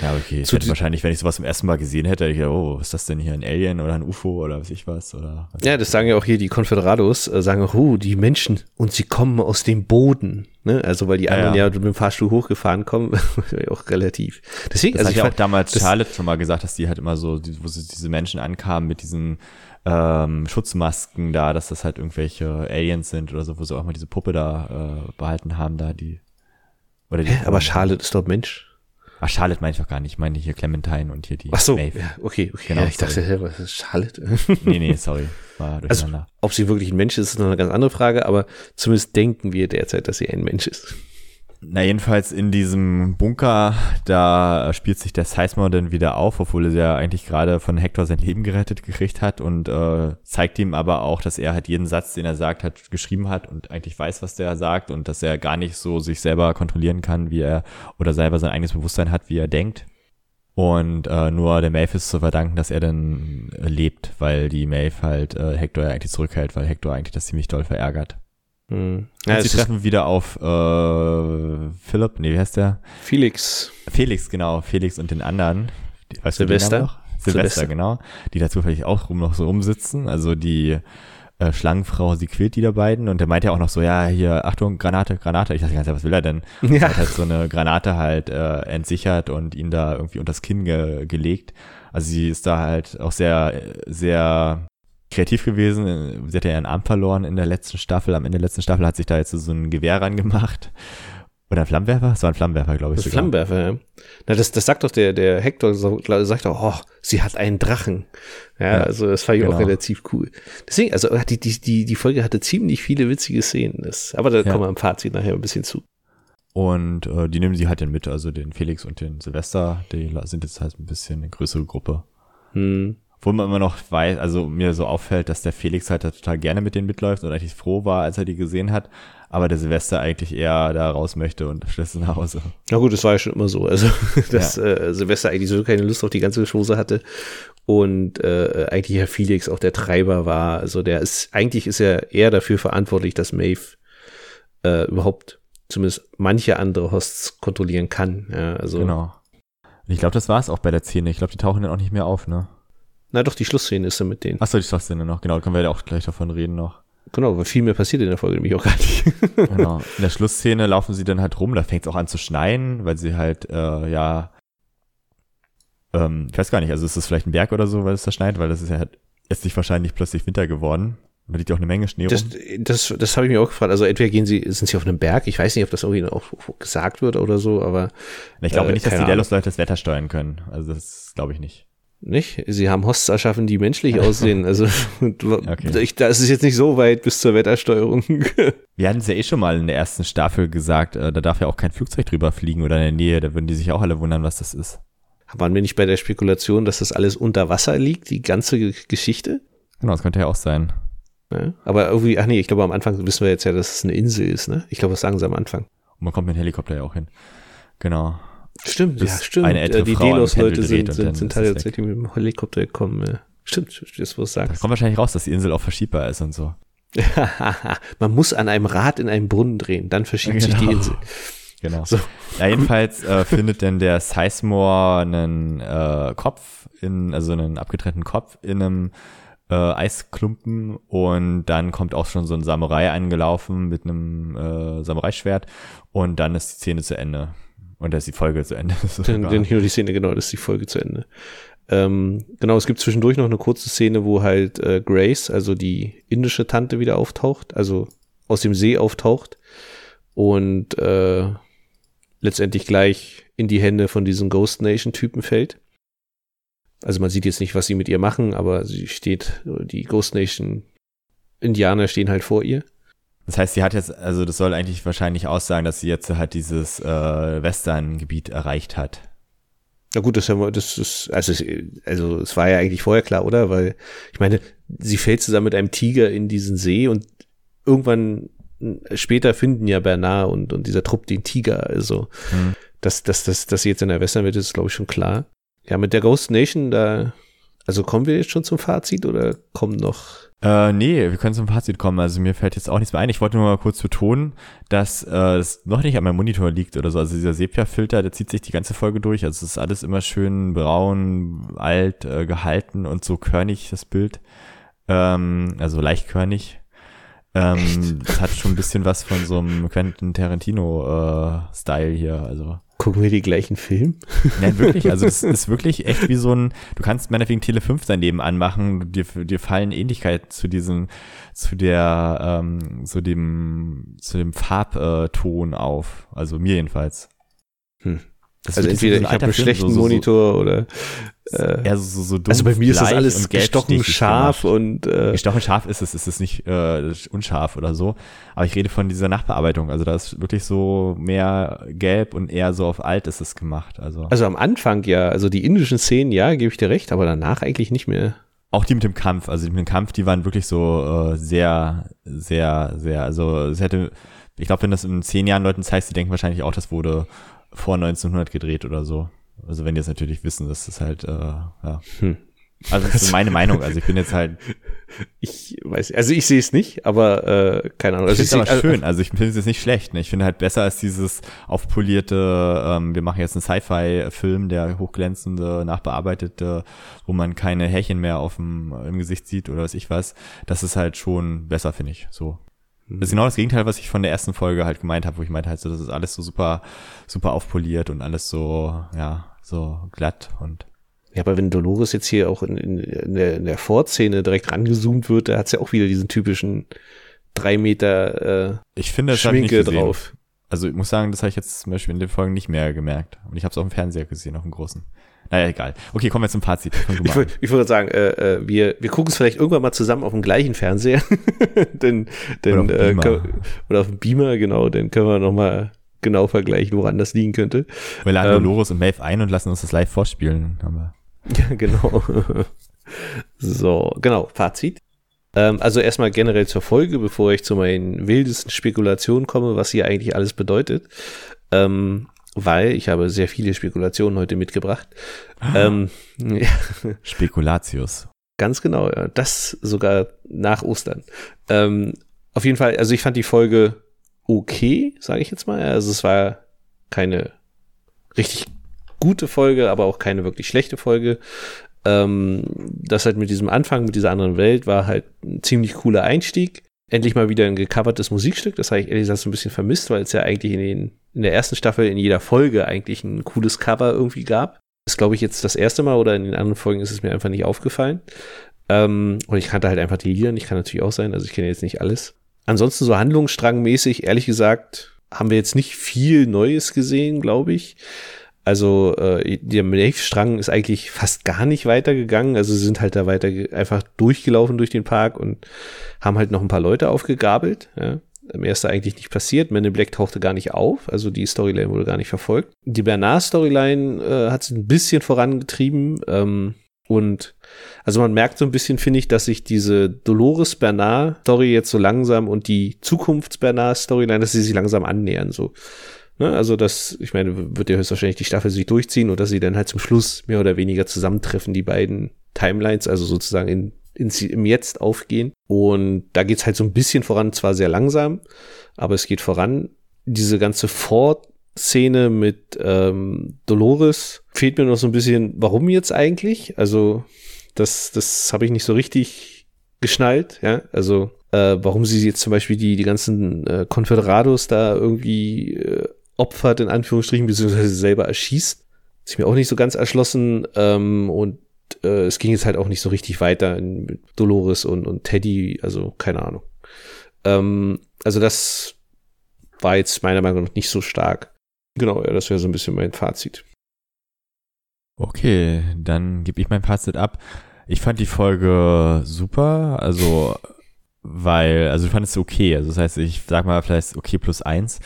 Ja, okay. Ich hätte wahrscheinlich, wenn ich sowas zum ersten Mal gesehen hätte, hätte ich gedacht, oh, ist das denn hier ein Alien oder ein UFO oder was ich was? Oder was ja, das sagen ja auch hier die Confederados, äh, sagen auch, oh, die Menschen und sie kommen aus dem Boden. Ne? Also weil die anderen ja, ja. mit dem Fahrstuhl hochgefahren kommen, auch relativ. Deswegen, das also hat ja auch damals Charlotte schon mal gesagt, dass die halt immer so, wo sie, diese Menschen ankamen mit diesen ähm, Schutzmasken da, dass das halt irgendwelche Aliens sind oder so, wo sie auch mal diese Puppe da äh, behalten haben, da die oder die Hä, aber Charlotte ist doch Mensch. Ach, Charlotte meine ich doch gar nicht. Ich meine hier Clementine und hier die Ach so, Maeve. ja, okay, okay. Genau, ja, ich sorry. dachte, was ist Charlotte? nee, nee, sorry. War also, ob sie wirklich ein Mensch ist, ist noch eine ganz andere Frage, aber zumindest denken wir derzeit, dass sie ein Mensch ist. Na, jedenfalls in diesem Bunker, da spielt sich der Sizemore dann wieder auf, obwohl er ja eigentlich gerade von Hector sein Leben gerettet gekriegt hat und äh, zeigt ihm aber auch, dass er halt jeden Satz, den er sagt, hat geschrieben hat und eigentlich weiß, was der sagt und dass er gar nicht so sich selber kontrollieren kann, wie er oder selber sein eigenes Bewusstsein hat, wie er denkt. Und äh, nur der Maeve ist zu verdanken, dass er dann lebt, weil die Maeve halt äh, Hector ja eigentlich zurückhält, weil Hector eigentlich das ziemlich doll verärgert. Hm. Ja, sie treffen wieder auf äh, Philipp, nee, wie heißt der? Felix. Felix, genau, Felix und den anderen. Weißt Silvester. Silvester, Silvester, genau. Die da zufällig auch rum noch so rumsitzen. Also die äh, Schlangenfrau, sie quält die da beiden und der meint ja auch noch so, ja, hier, Achtung, Granate, Granate. Ich dachte ganz, was will er denn? Ja. Er hat halt so eine Granate halt äh, entsichert und ihn da irgendwie unters Kinn ge gelegt. Also sie ist da halt auch sehr, sehr kreativ gewesen. Sie hat ja ihren Arm verloren in der letzten Staffel. Am Ende der letzten Staffel hat sich da jetzt so ein Gewehr rangemacht. Oder ein Flammenwerfer? Es war ein Flammenwerfer, glaube ich. Ein Flammenwerfer, ja. Na, das, das sagt doch der, der Hector, sagt doch, oh, sie hat einen Drachen. Ja, ja also das fand ich genau. auch relativ cool. Deswegen, also die, die, die, die Folge hatte ziemlich viele witzige Szenen. Das, aber da ja. kommen wir im Fazit nachher ein bisschen zu. Und äh, die nehmen sie halt dann mit, also den Felix und den Silvester, die sind jetzt halt ein bisschen eine größere Gruppe. Hm wo man immer noch weiß, also mir so auffällt, dass der Felix halt total gerne mit denen mitläuft und eigentlich froh war, als er die gesehen hat, aber der Silvester eigentlich eher da raus möchte und schließt nach Hause. Na gut, das war ja schon immer so, also dass ja. äh, Silvester eigentlich so keine Lust auf die ganze Chose hatte und äh, eigentlich Herr Felix auch der Treiber war, also der ist, eigentlich ist er eher dafür verantwortlich, dass Maeve äh, überhaupt zumindest manche andere Hosts kontrollieren kann, ja, also. Genau. Und ich glaube, das war es auch bei der Szene. Ich glaube, die tauchen dann auch nicht mehr auf, ne? Na doch, die Schlussszene ist ja mit denen. Achso, die Schlussszene noch, genau, da können wir ja auch gleich davon reden noch. Genau, weil viel mehr passiert in der Folge nämlich auch gar nicht. genau. In der Schlussszene laufen sie dann halt rum, da fängt es auch an zu schneien, weil sie halt, äh, ja, ähm, ich weiß gar nicht, also ist das vielleicht ein Berg oder so, weil es da schneit, weil das ist ja halt jetzt nicht wahrscheinlich plötzlich Winter geworden. Da liegt ja auch eine Menge Schnee das, rum. Das, das habe ich mir auch gefragt. Also entweder gehen sie, sind sie auf einem Berg, ich weiß nicht, ob das irgendwie auch gesagt wird oder so, aber. Ich glaube äh, nicht, dass die Delos-Leute das Wetter steuern können. Also das glaube ich nicht. Nicht? Sie haben Hosts erschaffen, die menschlich aussehen. Also okay. ich, da ist es jetzt nicht so weit bis zur Wettersteuerung. Wir hatten es ja eh schon mal in der ersten Staffel gesagt, äh, da darf ja auch kein Flugzeug drüber fliegen oder in der Nähe. Da würden die sich auch alle wundern, was das ist. Waren wir nicht bei der Spekulation, dass das alles unter Wasser liegt, die ganze Geschichte? Genau, das könnte ja auch sein. Ja, aber irgendwie, ach nee, ich glaube am Anfang wissen wir jetzt ja, dass es eine Insel ist, ne? Ich glaube, das sagen sie am Anfang. Und man kommt mit dem Helikopter ja auch hin. Genau. Stimmt, ja, stimmt. Eine ältere äh, die Delos-Leute sind, sind, sind tatsächlich mit dem Helikopter gekommen. Stimmt, das was sagst. Da kommt wahrscheinlich raus, dass die Insel auch verschiebbar ist und so. Man muss an einem Rad in einem Brunnen drehen, dann verschiebt genau. sich die genau. Insel. Genau. So. Ja, jedenfalls äh, findet denn der Sizemore einen äh, Kopf, in, also einen abgetrennten Kopf in einem äh, Eisklumpen und dann kommt auch schon so ein Samurai angelaufen mit einem äh, Samurai-Schwert und dann ist die Szene zu Ende. Und da ist die Folge zu Ende. Dann, dann hier die Szene, genau, das ist die Folge zu Ende. Ähm, genau, es gibt zwischendurch noch eine kurze Szene, wo halt äh, Grace, also die indische Tante, wieder auftaucht, also aus dem See auftaucht und äh, letztendlich gleich in die Hände von diesen Ghost Nation-Typen fällt. Also man sieht jetzt nicht, was sie mit ihr machen, aber sie steht, die Ghost Nation Indianer stehen halt vor ihr. Das heißt, sie hat jetzt, also das soll eigentlich wahrscheinlich aussagen, dass sie jetzt halt dieses äh, Western-Gebiet erreicht hat. Na gut, das, das ist, also, also es war ja eigentlich vorher klar, oder? Weil, ich meine, sie fällt zusammen mit einem Tiger in diesen See und irgendwann später finden ja Bernard und, und dieser Trupp den Tiger. Also, hm. dass, dass, dass, dass sie jetzt in der Western wird, ist, glaube ich, schon klar. Ja, mit der Ghost Nation, da, also kommen wir jetzt schon zum Fazit oder kommen noch äh, nee, wir können zum Fazit kommen. Also mir fällt jetzt auch nichts mehr ein. Ich wollte nur mal kurz betonen, dass äh, es noch nicht an meinem Monitor liegt oder so. Also dieser Sepia-Filter, der zieht sich die ganze Folge durch. Also es ist alles immer schön braun, alt, äh, gehalten und so körnig, das Bild. Ähm, also leicht körnig. Ähm, das hat schon ein bisschen was von so einem Quentin Tarantino-Style äh, hier. Also Gucken wir die gleichen Film? Nein, wirklich. Also das ist wirklich echt wie so ein, du kannst meinetwegen Tele 5 daneben anmachen, dir, dir fallen Ähnlichkeiten zu diesem, zu der, ähm, zu dem, zu dem Farbton auf. Also mir jedenfalls. Hm. Das also entweder so ich habe einen schlechten so, Monitor oder äh, eher so, so Also bei mir ist das alles gestochen scharf und äh, gestochen scharf ist es, ist es nicht äh, unscharf oder so. Aber ich rede von dieser Nachbearbeitung. Also da ist wirklich so mehr gelb und eher so auf alt ist es gemacht. Also also am Anfang ja, also die indischen Szenen ja, gebe ich dir recht, aber danach eigentlich nicht mehr. Auch die mit dem Kampf, also die mit dem Kampf, die waren wirklich so äh, sehr, sehr, sehr. Also es hätte, ich glaube, wenn das in zehn Jahren Leuten zeigst, die denken wahrscheinlich auch, das wurde vor 1900 gedreht oder so. Also wenn die es natürlich wissen, dass das halt, äh, ja. Hm. Also das ist meine Meinung. Also ich bin jetzt halt. Ich weiß, also ich sehe es nicht, aber äh, keine Ahnung. Also ich finde es aber schön. Also ich finde es jetzt nicht schlecht. Ne? Ich finde halt besser als dieses aufpolierte. Ähm, wir machen jetzt einen Sci-Fi-Film, der hochglänzende, nachbearbeitete, wo man keine Härchen mehr auf dem im Gesicht sieht oder was ich was. Das ist halt schon besser, finde ich. So. Das ist genau das Gegenteil, was ich von der ersten Folge halt gemeint habe, wo ich meinte halt so, das ist alles so super, super aufpoliert und alles so, ja, so glatt und. Ja, aber wenn Dolores jetzt hier auch in, in, in der, in der Vorszene direkt rangezoomt wird, da hat's ja auch wieder diesen typischen drei Meter äh, ich finde, das Schminke ich drauf. Also ich muss sagen, das habe ich jetzt zum Beispiel in den Folgen nicht mehr gemerkt. Und ich habe es auch im Fernseher gesehen, auf dem großen. Naja, egal. Okay, kommen wir zum Fazit. Ich, wollte ich würde sagen, äh, äh, wir, wir gucken es vielleicht irgendwann mal zusammen auf dem gleichen Fernseher. denn, denn, oder, auf äh, können, oder auf dem Beamer, genau, dann können wir nochmal genau vergleichen, woran das liegen könnte. Wir laden ähm, Dolores und Maeve ein und lassen uns das live vorspielen. Haben wir. Ja, genau. so, genau, Fazit. Ähm, also erstmal generell zur Folge, bevor ich zu meinen wildesten Spekulationen komme, was hier eigentlich alles bedeutet. Ähm, weil ich habe sehr viele Spekulationen heute mitgebracht. Ah. Ähm, ja. Spekulatius. Ganz genau, ja. Das sogar nach Ostern. Ähm, auf jeden Fall, also ich fand die Folge okay, sage ich jetzt mal. Also es war keine richtig gute Folge, aber auch keine wirklich schlechte Folge. Ähm, das halt mit diesem Anfang, mit dieser anderen Welt, war halt ein ziemlich cooler Einstieg endlich mal wieder ein gecovertes Musikstück. Das habe ich ehrlich gesagt so ein bisschen vermisst, weil es ja eigentlich in, den, in der ersten Staffel in jeder Folge eigentlich ein cooles Cover irgendwie gab. Das glaube ich jetzt das erste Mal oder in den anderen Folgen ist es mir einfach nicht aufgefallen. Ähm, und ich kannte halt einfach die Lieder nicht, kann natürlich auch sein, also ich kenne jetzt nicht alles. Ansonsten so handlungsstrangmäßig, ehrlich gesagt, haben wir jetzt nicht viel Neues gesehen, glaube ich. Also äh, der Maeve-Strang ist eigentlich fast gar nicht weitergegangen. Also sie sind halt da weiter einfach durchgelaufen durch den Park und haben halt noch ein paar Leute aufgegabelt. Ja. Ist da eigentlich nicht passiert. Men in Black tauchte gar nicht auf, also die Storyline wurde gar nicht verfolgt. Die Bernard-Storyline äh, hat sich ein bisschen vorangetrieben. Ähm, und also man merkt so ein bisschen, finde ich, dass sich diese Dolores Bernard-Story jetzt so langsam und die Zukunfts-Bernard-Storyline, dass sie sich langsam annähern. So Ne? Also das, ich meine, wird ja höchstwahrscheinlich die Staffel sich durchziehen und dass sie dann halt zum Schluss mehr oder weniger zusammentreffen, die beiden Timelines, also sozusagen in, in, im Jetzt aufgehen. Und da geht's halt so ein bisschen voran, zwar sehr langsam, aber es geht voran. Diese ganze Ford-Szene mit ähm, Dolores fehlt mir noch so ein bisschen, warum jetzt eigentlich? Also das, das habe ich nicht so richtig geschnallt, ja. Also äh, warum sie jetzt zum Beispiel die, die ganzen äh, Confederados da irgendwie äh, opfert, in Anführungsstrichen, beziehungsweise selber erschießt. Ist mir auch nicht so ganz erschlossen. Ähm, und äh, es ging jetzt halt auch nicht so richtig weiter mit Dolores und, und Teddy, also keine Ahnung. Ähm, also das war jetzt meiner Meinung nach nicht so stark. Genau, ja, das wäre so ein bisschen mein Fazit. Okay, dann gebe ich mein Fazit ab. Ich fand die Folge super, also weil, also ich fand es okay. Also das heißt, ich sag mal vielleicht okay plus eins.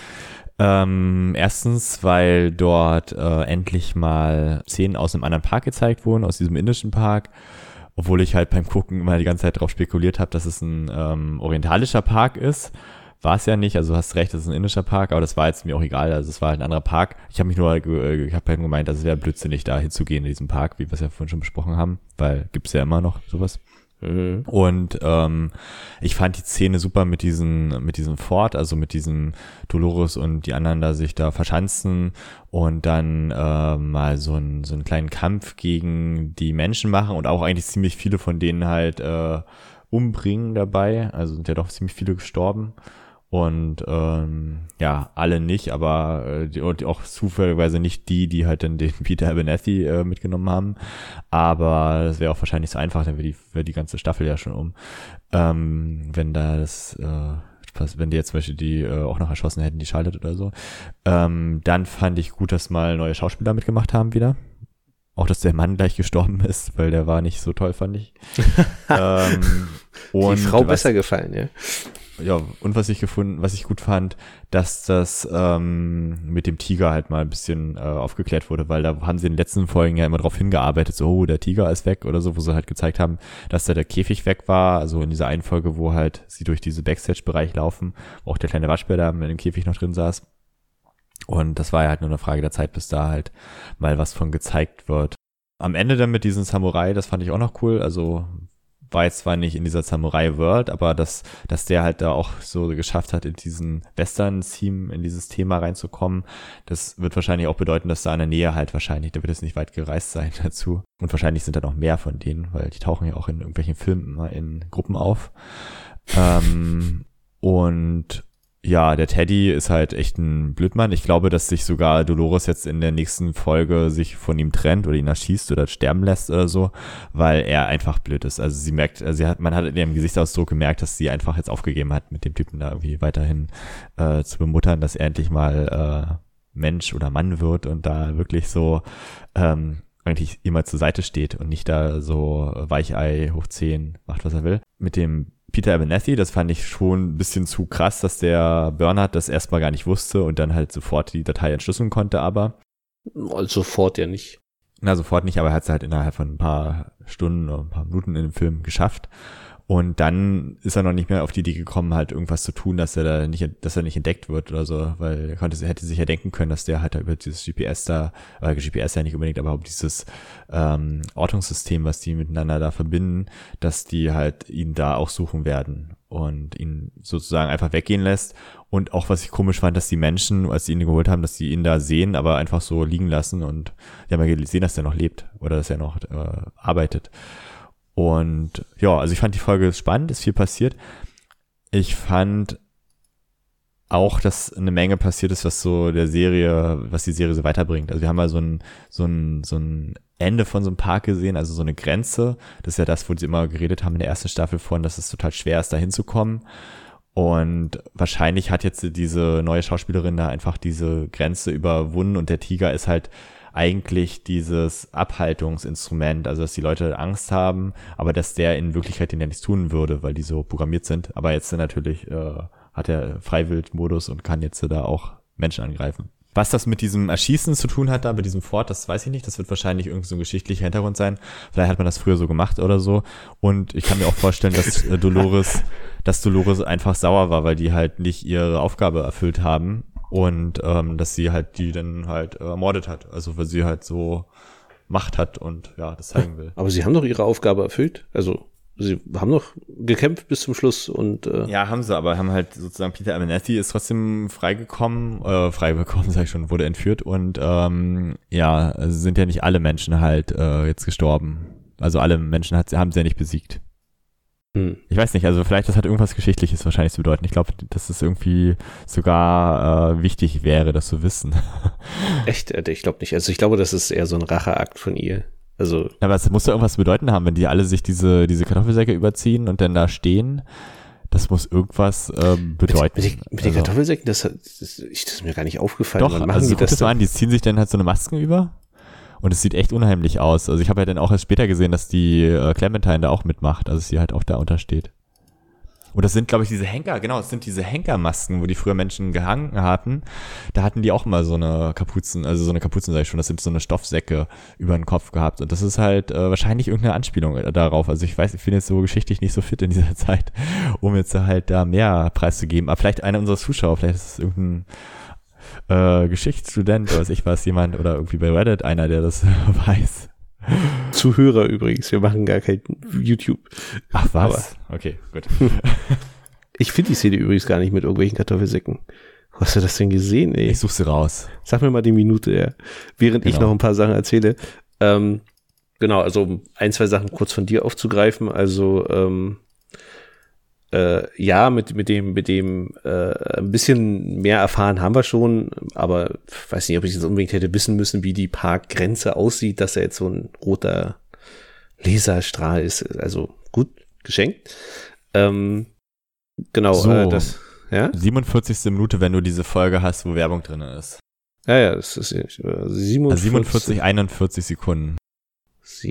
Ähm, erstens, weil dort äh, endlich mal Szenen aus einem anderen Park gezeigt wurden, aus diesem indischen Park. Obwohl ich halt beim Gucken immer die ganze Zeit darauf spekuliert habe, dass es ein ähm, orientalischer Park ist. War es ja nicht, also hast recht, es ist ein indischer Park, aber das war jetzt mir auch egal, also es war halt ein anderer Park. Ich habe mich nur, äh, ich habe halt gemeint, dass es wäre blödsinnig, da hinzugehen in diesem Park, wie wir es ja vorhin schon besprochen haben, weil gibt's ja immer noch sowas. Mhm. Und ähm, ich fand die Szene super mit diesem, mit diesem Fort, also mit diesem Dolores und die anderen da sich da verschanzen und dann äh, mal so, ein, so einen kleinen Kampf gegen die Menschen machen und auch eigentlich ziemlich viele von denen halt äh, umbringen dabei. Also sind ja doch ziemlich viele gestorben. Und ähm, ja, alle nicht, aber äh, die, und auch zufälligerweise nicht die, die halt dann den Peter Abernathy äh, mitgenommen haben. Aber das wäre auch wahrscheinlich so einfach, dann wäre die, wär die ganze Staffel ja schon um. Ähm, wenn da das, äh, wenn die jetzt zum Beispiel die äh, auch noch erschossen hätten, die schaltet oder so. Ähm, dann fand ich gut, dass mal neue Schauspieler mitgemacht haben wieder. Auch, dass der Mann gleich gestorben ist, weil der war nicht so toll, fand ich. ähm, die Frau was, besser gefallen, ja ja, und was ich gefunden, was ich gut fand, dass das ähm, mit dem Tiger halt mal ein bisschen äh, aufgeklärt wurde, weil da haben sie in den letzten Folgen ja immer drauf hingearbeitet, so, oh, der Tiger ist weg oder so, wo sie halt gezeigt haben, dass da der Käfig weg war, also in dieser einen Folge, wo halt sie durch diese Backstage-Bereich laufen, wo auch der kleine Waschbär da in dem Käfig noch drin saß. Und das war ja halt nur eine Frage der Zeit, bis da halt mal was von gezeigt wird. Am Ende dann mit diesem Samurai, das fand ich auch noch cool, also war jetzt zwar nicht in dieser Samurai-World, aber dass, dass der halt da auch so geschafft hat, in diesen Western-Theme, in dieses Thema reinzukommen, das wird wahrscheinlich auch bedeuten, dass da in der Nähe halt wahrscheinlich, da wird es nicht weit gereist sein dazu. Und wahrscheinlich sind da noch mehr von denen, weil die tauchen ja auch in irgendwelchen Filmen mal in Gruppen auf. Ähm, und ja, der Teddy ist halt echt ein Blödmann. Ich glaube, dass sich sogar Dolores jetzt in der nächsten Folge sich von ihm trennt oder ihn erschießt oder sterben lässt oder so, weil er einfach blöd ist. Also sie merkt, also sie hat, man hat in ihrem Gesichtsausdruck gemerkt, dass sie einfach jetzt aufgegeben hat, mit dem Typen da irgendwie weiterhin äh, zu bemuttern, dass er endlich mal äh, Mensch oder Mann wird und da wirklich so ähm, eigentlich immer zur Seite steht und nicht da so Weichei hoch 10 macht, was er will. Mit dem Peter Abernathy, das fand ich schon ein bisschen zu krass, dass der Bernhard das erstmal gar nicht wusste und dann halt sofort die Datei entschlüsseln konnte, aber. Also sofort ja nicht. Na, sofort nicht, aber er hat es halt innerhalb von ein paar Stunden oder ein paar Minuten in dem Film geschafft. Und dann ist er noch nicht mehr auf die Idee gekommen, halt irgendwas zu tun, dass er da nicht, dass er nicht entdeckt wird oder so, weil er konnte, hätte sich ja denken können, dass der halt über dieses GPS da, äh, GPS ja nicht unbedingt, aber ob dieses ähm, Ortungssystem, was die miteinander da verbinden, dass die halt ihn da auch suchen werden und ihn sozusagen einfach weggehen lässt. Und auch was ich komisch fand, dass die Menschen, als sie ihn geholt haben, dass sie ihn da sehen, aber einfach so liegen lassen und die haben ja gesehen, dass er noch lebt oder dass er noch äh, arbeitet. Und ja, also ich fand die Folge spannend, ist viel passiert. Ich fand auch, dass eine Menge passiert ist, was so der Serie, was die Serie so weiterbringt. Also wir haben mal so ein, so ein, so ein Ende von so einem Park gesehen, also so eine Grenze. Das ist ja das, wo sie immer geredet haben in der ersten Staffel von, dass es total schwer ist, da hinzukommen. Und wahrscheinlich hat jetzt diese neue Schauspielerin da einfach diese Grenze überwunden und der Tiger ist halt eigentlich dieses Abhaltungsinstrument, also dass die Leute Angst haben, aber dass der in Wirklichkeit den ja nichts tun würde, weil die so programmiert sind. Aber jetzt natürlich äh, hat er Freiwildmodus und kann jetzt da auch Menschen angreifen. Was das mit diesem Erschießen zu tun hat, da bei diesem Fort, das weiß ich nicht. Das wird wahrscheinlich irgendwie so ein geschichtlicher Hintergrund sein. Vielleicht hat man das früher so gemacht oder so. Und ich kann mir auch vorstellen, dass äh, Dolores, dass Dolores einfach sauer war, weil die halt nicht ihre Aufgabe erfüllt haben und ähm, dass sie halt die dann halt äh, ermordet hat. Also weil sie halt so Macht hat und ja, das zeigen will. Aber sie haben doch ihre Aufgabe erfüllt. Also sie haben noch gekämpft bis zum Schluss und äh ja haben sie aber haben halt sozusagen Peter Abernathy ist trotzdem freigekommen äh, freigekommen sag ich schon wurde entführt und ähm, ja sind ja nicht alle Menschen halt äh, jetzt gestorben also alle Menschen hat, haben sie ja nicht besiegt hm. Ich weiß nicht, also vielleicht das hat irgendwas Geschichtliches wahrscheinlich zu bedeuten. Ich glaube, dass es irgendwie sogar äh, wichtig wäre, das zu wissen. Echt? Äh, ich glaube nicht. Also ich glaube, das ist eher so ein Racheakt von ihr. Also. Aber es muss ja irgendwas bedeuten haben, wenn die alle sich diese, diese Kartoffelsäcke überziehen und dann da stehen. Das muss irgendwas ähm, bedeuten. Mit, mit, den, mit den Also- Kartoffelsäcken, das, das, das ist mir gar nicht aufgefallen. Doch, also guck das das mal an, die ziehen sich dann halt so eine Masken über und es sieht echt unheimlich aus. Also ich habe ja dann auch erst später gesehen, dass die äh, Clementine da auch mitmacht, also sie halt auch da untersteht. Und das sind, glaube ich, diese Henker, genau, das sind diese Henkermasken, wo die früher Menschen gehangen hatten. Da hatten die auch mal so eine Kapuzen, also so eine Kapuzen, sag ich schon, das sind so eine Stoffsäcke über den Kopf gehabt. Und das ist halt äh, wahrscheinlich irgendeine Anspielung äh, darauf. Also ich weiß, ich bin jetzt so geschichtlich nicht so fit in dieser Zeit, um jetzt halt da mehr preiszugeben. Aber vielleicht einer unserer Zuschauer, vielleicht ist es irgendein äh, Geschichtsstudent oder weiß ich was, jemand oder irgendwie bei Reddit einer, der das weiß. Zuhörer übrigens, wir machen gar kein YouTube. Ach was? okay, gut. Ich finde die Szene übrigens gar nicht mit irgendwelchen Kartoffelsäcken. Wo hast du das denn gesehen, ey? Ich suche sie raus. Sag mir mal die Minute, ja. Während ich Genau. noch ein paar Sachen erzähle. Ähm, genau, also um ein, zwei Sachen kurz von dir aufzugreifen. Also, ähm, äh, ja, mit, mit dem, mit dem, äh, ein bisschen mehr erfahren haben wir schon, aber ich weiß nicht, ob ich jetzt unbedingt hätte wissen müssen, wie die Parkgrenze aussieht, dass er jetzt so ein roter Laserstrahl ist. Also gut, geschenkt. Ähm, genau, So. äh, das, ja? 47. Minute, wenn du diese Folge hast, wo Werbung drin ist. Ja, ja, das ist äh, 47, Also 47, 41 Sekunden.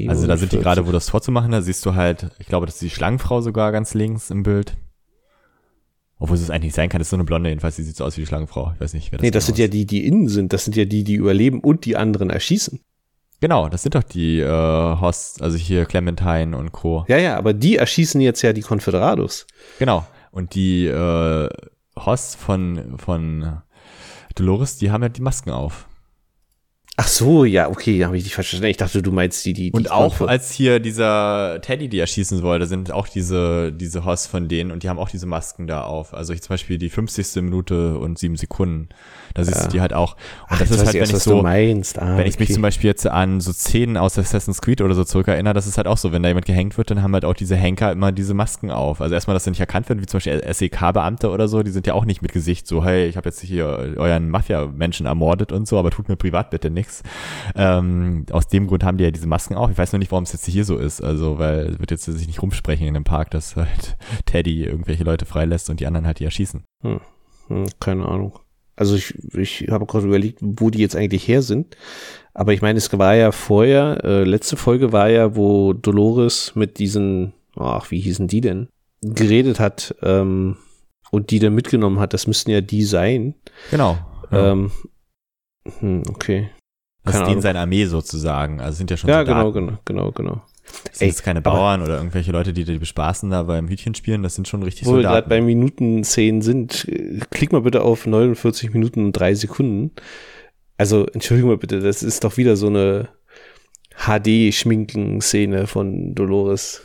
Also da sind die 47. gerade, wo das Tor zu machen, da siehst du halt, ich glaube, das ist die Schlangenfrau sogar ganz links im Bild. Obwohl es eigentlich nicht sein kann, das ist so eine Blonde, jedenfalls, die sieht so aus wie die Schlangenfrau. Ich weiß nicht, wer das Nee, das genau sind ja ist. die, die innen sind. Das sind ja die, die überleben und die anderen erschießen. Genau, das sind doch die äh, Hosts, also hier Clementine und Co. Ja, ja, aber die erschießen jetzt ja die Confederados. Genau. Und die äh, Hosts von, von Dolores, die haben ja die Masken auf. Ach so, ja, okay, habe ich dich verstanden. Ich dachte, du meinst die, die. die Und auch Confe- als hier dieser Teddy die erschießen wollte, sind auch diese, diese Hosts von denen und die haben auch diese Masken da auf. Also ich zum Beispiel die 50. Minute und sieben Sekunden. Da siehst du die halt auch. Und Ach, das ist halt, wenn erst, ich so. Ah, wenn ich mich okay. zum Beispiel jetzt an so Szenen aus Assassin's Creed oder so zurückerinnere, das ist halt auch so, wenn da jemand gehängt wird, dann haben halt auch diese Henker immer diese Masken auf. Also erstmal, dass sie nicht erkannt werden, wie zum Beispiel SEK-Beamte oder so, die sind ja auch nicht mit Gesicht so, hey, ich habe jetzt hier euren Mafia-Menschen ermordet und so, aber tut mir privat bitte nichts. Ähm, aus dem Grund haben die ja diese Masken auch. Ich weiß nur nicht, warum es jetzt hier so ist. Also, weil es wird jetzt sich nicht rumsprechen in dem Park, dass halt Teddy irgendwelche Leute freilässt und die anderen halt die erschießen. Hm, keine Ahnung. Also ich, ich habe gerade überlegt, wo die jetzt eigentlich her sind. Aber ich meine, es war ja vorher, äh, letzte Folge war ja, wo Dolores mit diesen, ach, wie hießen die denn, geredet hat ähm, und die dann mitgenommen hat. Das müssten ja die sein. Genau. Ja. Ähm, hm, okay. Das ist denen seine Armee sozusagen. Also sind ja schon Ja, Soldaten. genau, genau, genau, genau. Das sind Ey, jetzt keine Bauern oder irgendwelche Leute, die die bespaßen da beim Hütchen spielen. Das sind schon richtig Wo wir gerade bei Minuten 10 sind, äh, klick mal bitte auf 49 Minuten und 3 Sekunden. Also, entschuldigung mal bitte, das ist doch wieder so eine HD-Schminken-Szene von Dolores.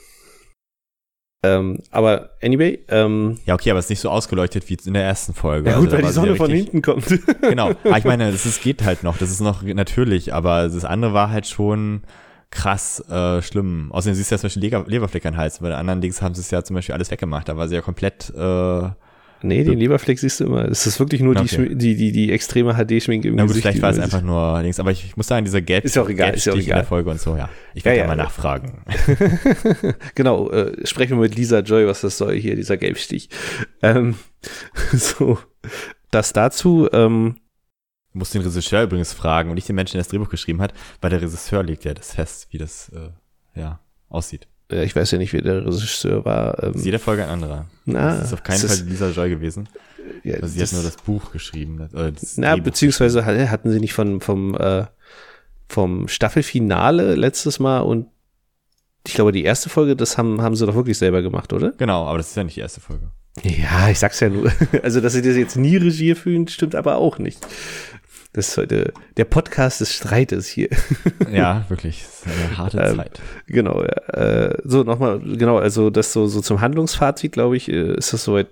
Ähm, aber anyway, ähm, Ja, okay, aber es ist nicht so ausgeleuchtet wie in der ersten Folge. ja Also gut, da weil die Sonne von hinten kommt. Genau. Aber ich meine, das ist, geht halt noch. Das ist noch natürlich, aber das andere war halt schon krass äh, schlimm. Außerdem siehst du ja zum Beispiel Leber, Leberfleck an Hals. Bei den anderen Dings haben sie es ja zum Beispiel alles weggemacht. Da war sie ja komplett äh, nee, den Leberfleck siehst du immer. Es ist wirklich nur die, Okay. Schmi- die, die, die extreme HD-Schminke im gut, Gesicht. vielleicht die war es einfach nur links. Aber ich, ich muss sagen, dieser Gelb, Ist ja auch egal, ist ja auch Gelbstich in egal. der Folge und so, ja. Ich Ja, werde ja, ja. mal nachfragen. genau, äh, sprechen wir mit Lisa Joy, was das soll hier, dieser Gelbstich. Ähm, so, das dazu, ähm, Ich muss den Regisseur übrigens fragen und nicht den Menschen, der das Drehbuch geschrieben hat, weil der Regisseur legt ja das fest, wie das äh, ja, aussieht. Äh, ich weiß ja nicht, wer der Regisseur war. Ähm, jede Folge ein anderer. na, das ist auf keinen Fall ist- Lisa Joy gewesen. ja, Also sie das- hat nur das Buch geschrieben. das- das na, Drehbuch beziehungsweise hat- hatten sie nicht von, vom, äh, vom Staffelfinale letztes Mal und ich glaube, die erste Folge, das haben, haben sie doch wirklich selber gemacht, oder? Genau, aber das ist ja nicht die erste Folge. Ja, ich sag's ja nur. Also, dass sie das jetzt nie Regie fühlen, stimmt aber auch nicht. Das ist heute der Podcast des Streites hier. Ja, wirklich. Das ist eine harte Ähm, Zeit. Genau, ja. Äh, so, nochmal, genau, also das so, so zum Handlungsfazit, glaube ich, äh, ist das soweit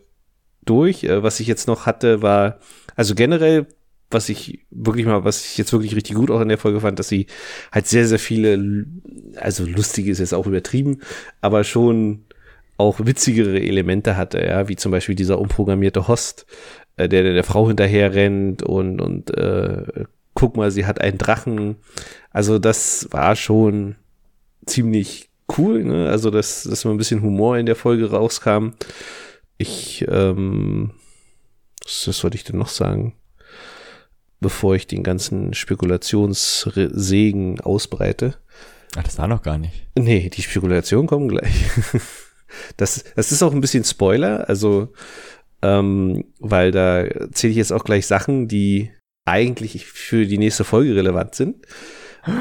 durch. Äh, was ich jetzt noch hatte, war, also generell, was ich wirklich mal, was ich jetzt wirklich richtig gut auch in der Folge fand, dass sie halt sehr, sehr viele, also lustige ist jetzt auch übertrieben, aber schon auch witzigere Elemente hatte, ja, wie zum Beispiel dieser umprogrammierte Host, der, der der Frau hinterher rennt und, und äh, guck mal, sie hat einen Drachen. Also das war schon ziemlich cool, ne? Also dass, dass mal ein bisschen Humor in der Folge rauskam. ich, ähm, was, was wollte ich denn noch sagen? Bevor ich den ganzen Spekulationssegen ausbreite. Ach, das war noch gar nicht. Nee, die Spekulationen kommen gleich. Das, das ist auch ein bisschen Spoiler, also, ähm, weil da zähle ich jetzt auch gleich Sachen, die eigentlich für die nächste Folge relevant sind.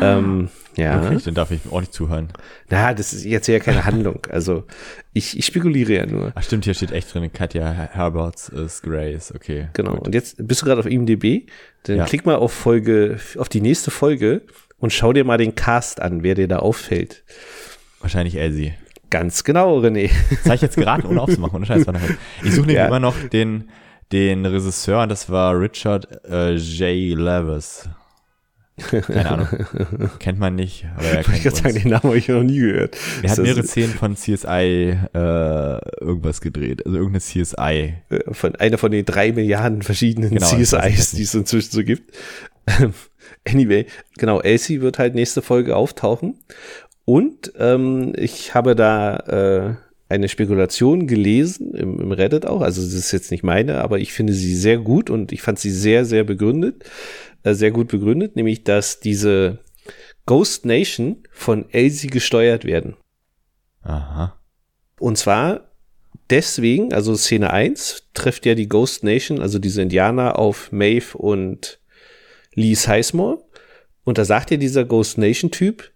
Ähm, ja. Okay, dann darf ich auch nicht zuhören. Na, das ist jetzt ja keine Handlung. Also ich, ich spekuliere ja nur. Ach stimmt, hier steht echt drin, Katja Herberts ist Grace, okay. Genau. Gut. Und jetzt bist du gerade auf IMDb, dann ja. klick mal auf Folge, auf die nächste Folge und schau dir mal den Cast an, wer dir da auffällt. Wahrscheinlich Elsie. Ganz genau, René. Das habe ich jetzt geraten, ohne aufzumachen, ohne Scheiß. Ich suche ja. immer noch den, den Regisseur, und das war Richard äh, J. Levis. Keine Ahnung. kennt man nicht, aber er kennt ich kann sagen, den Namen habe ich noch nie gehört. Er hat mehrere Szenen von CSI äh, irgendwas gedreht, also irgendeine CSI. Äh, von einer von den drei Milliarden verschiedenen genau, CSIs, die es inzwischen so gibt. anyway, genau, Elsie wird halt nächste Folge auftauchen. Und ähm, ich habe da äh, eine Spekulation gelesen, im, im Reddit auch. Also das ist jetzt nicht meine, aber ich finde sie sehr gut und ich fand sie sehr, sehr begründet äh, sehr gut begründet, nämlich dass diese Ghost Nation von Elsie gesteuert werden. Aha. Und zwar deswegen, also Szene 1 trifft ja die Ghost Nation, also diese Indianer auf Maeve und Lee Sizemore. Und da sagt ja dieser Ghost Nation Typ,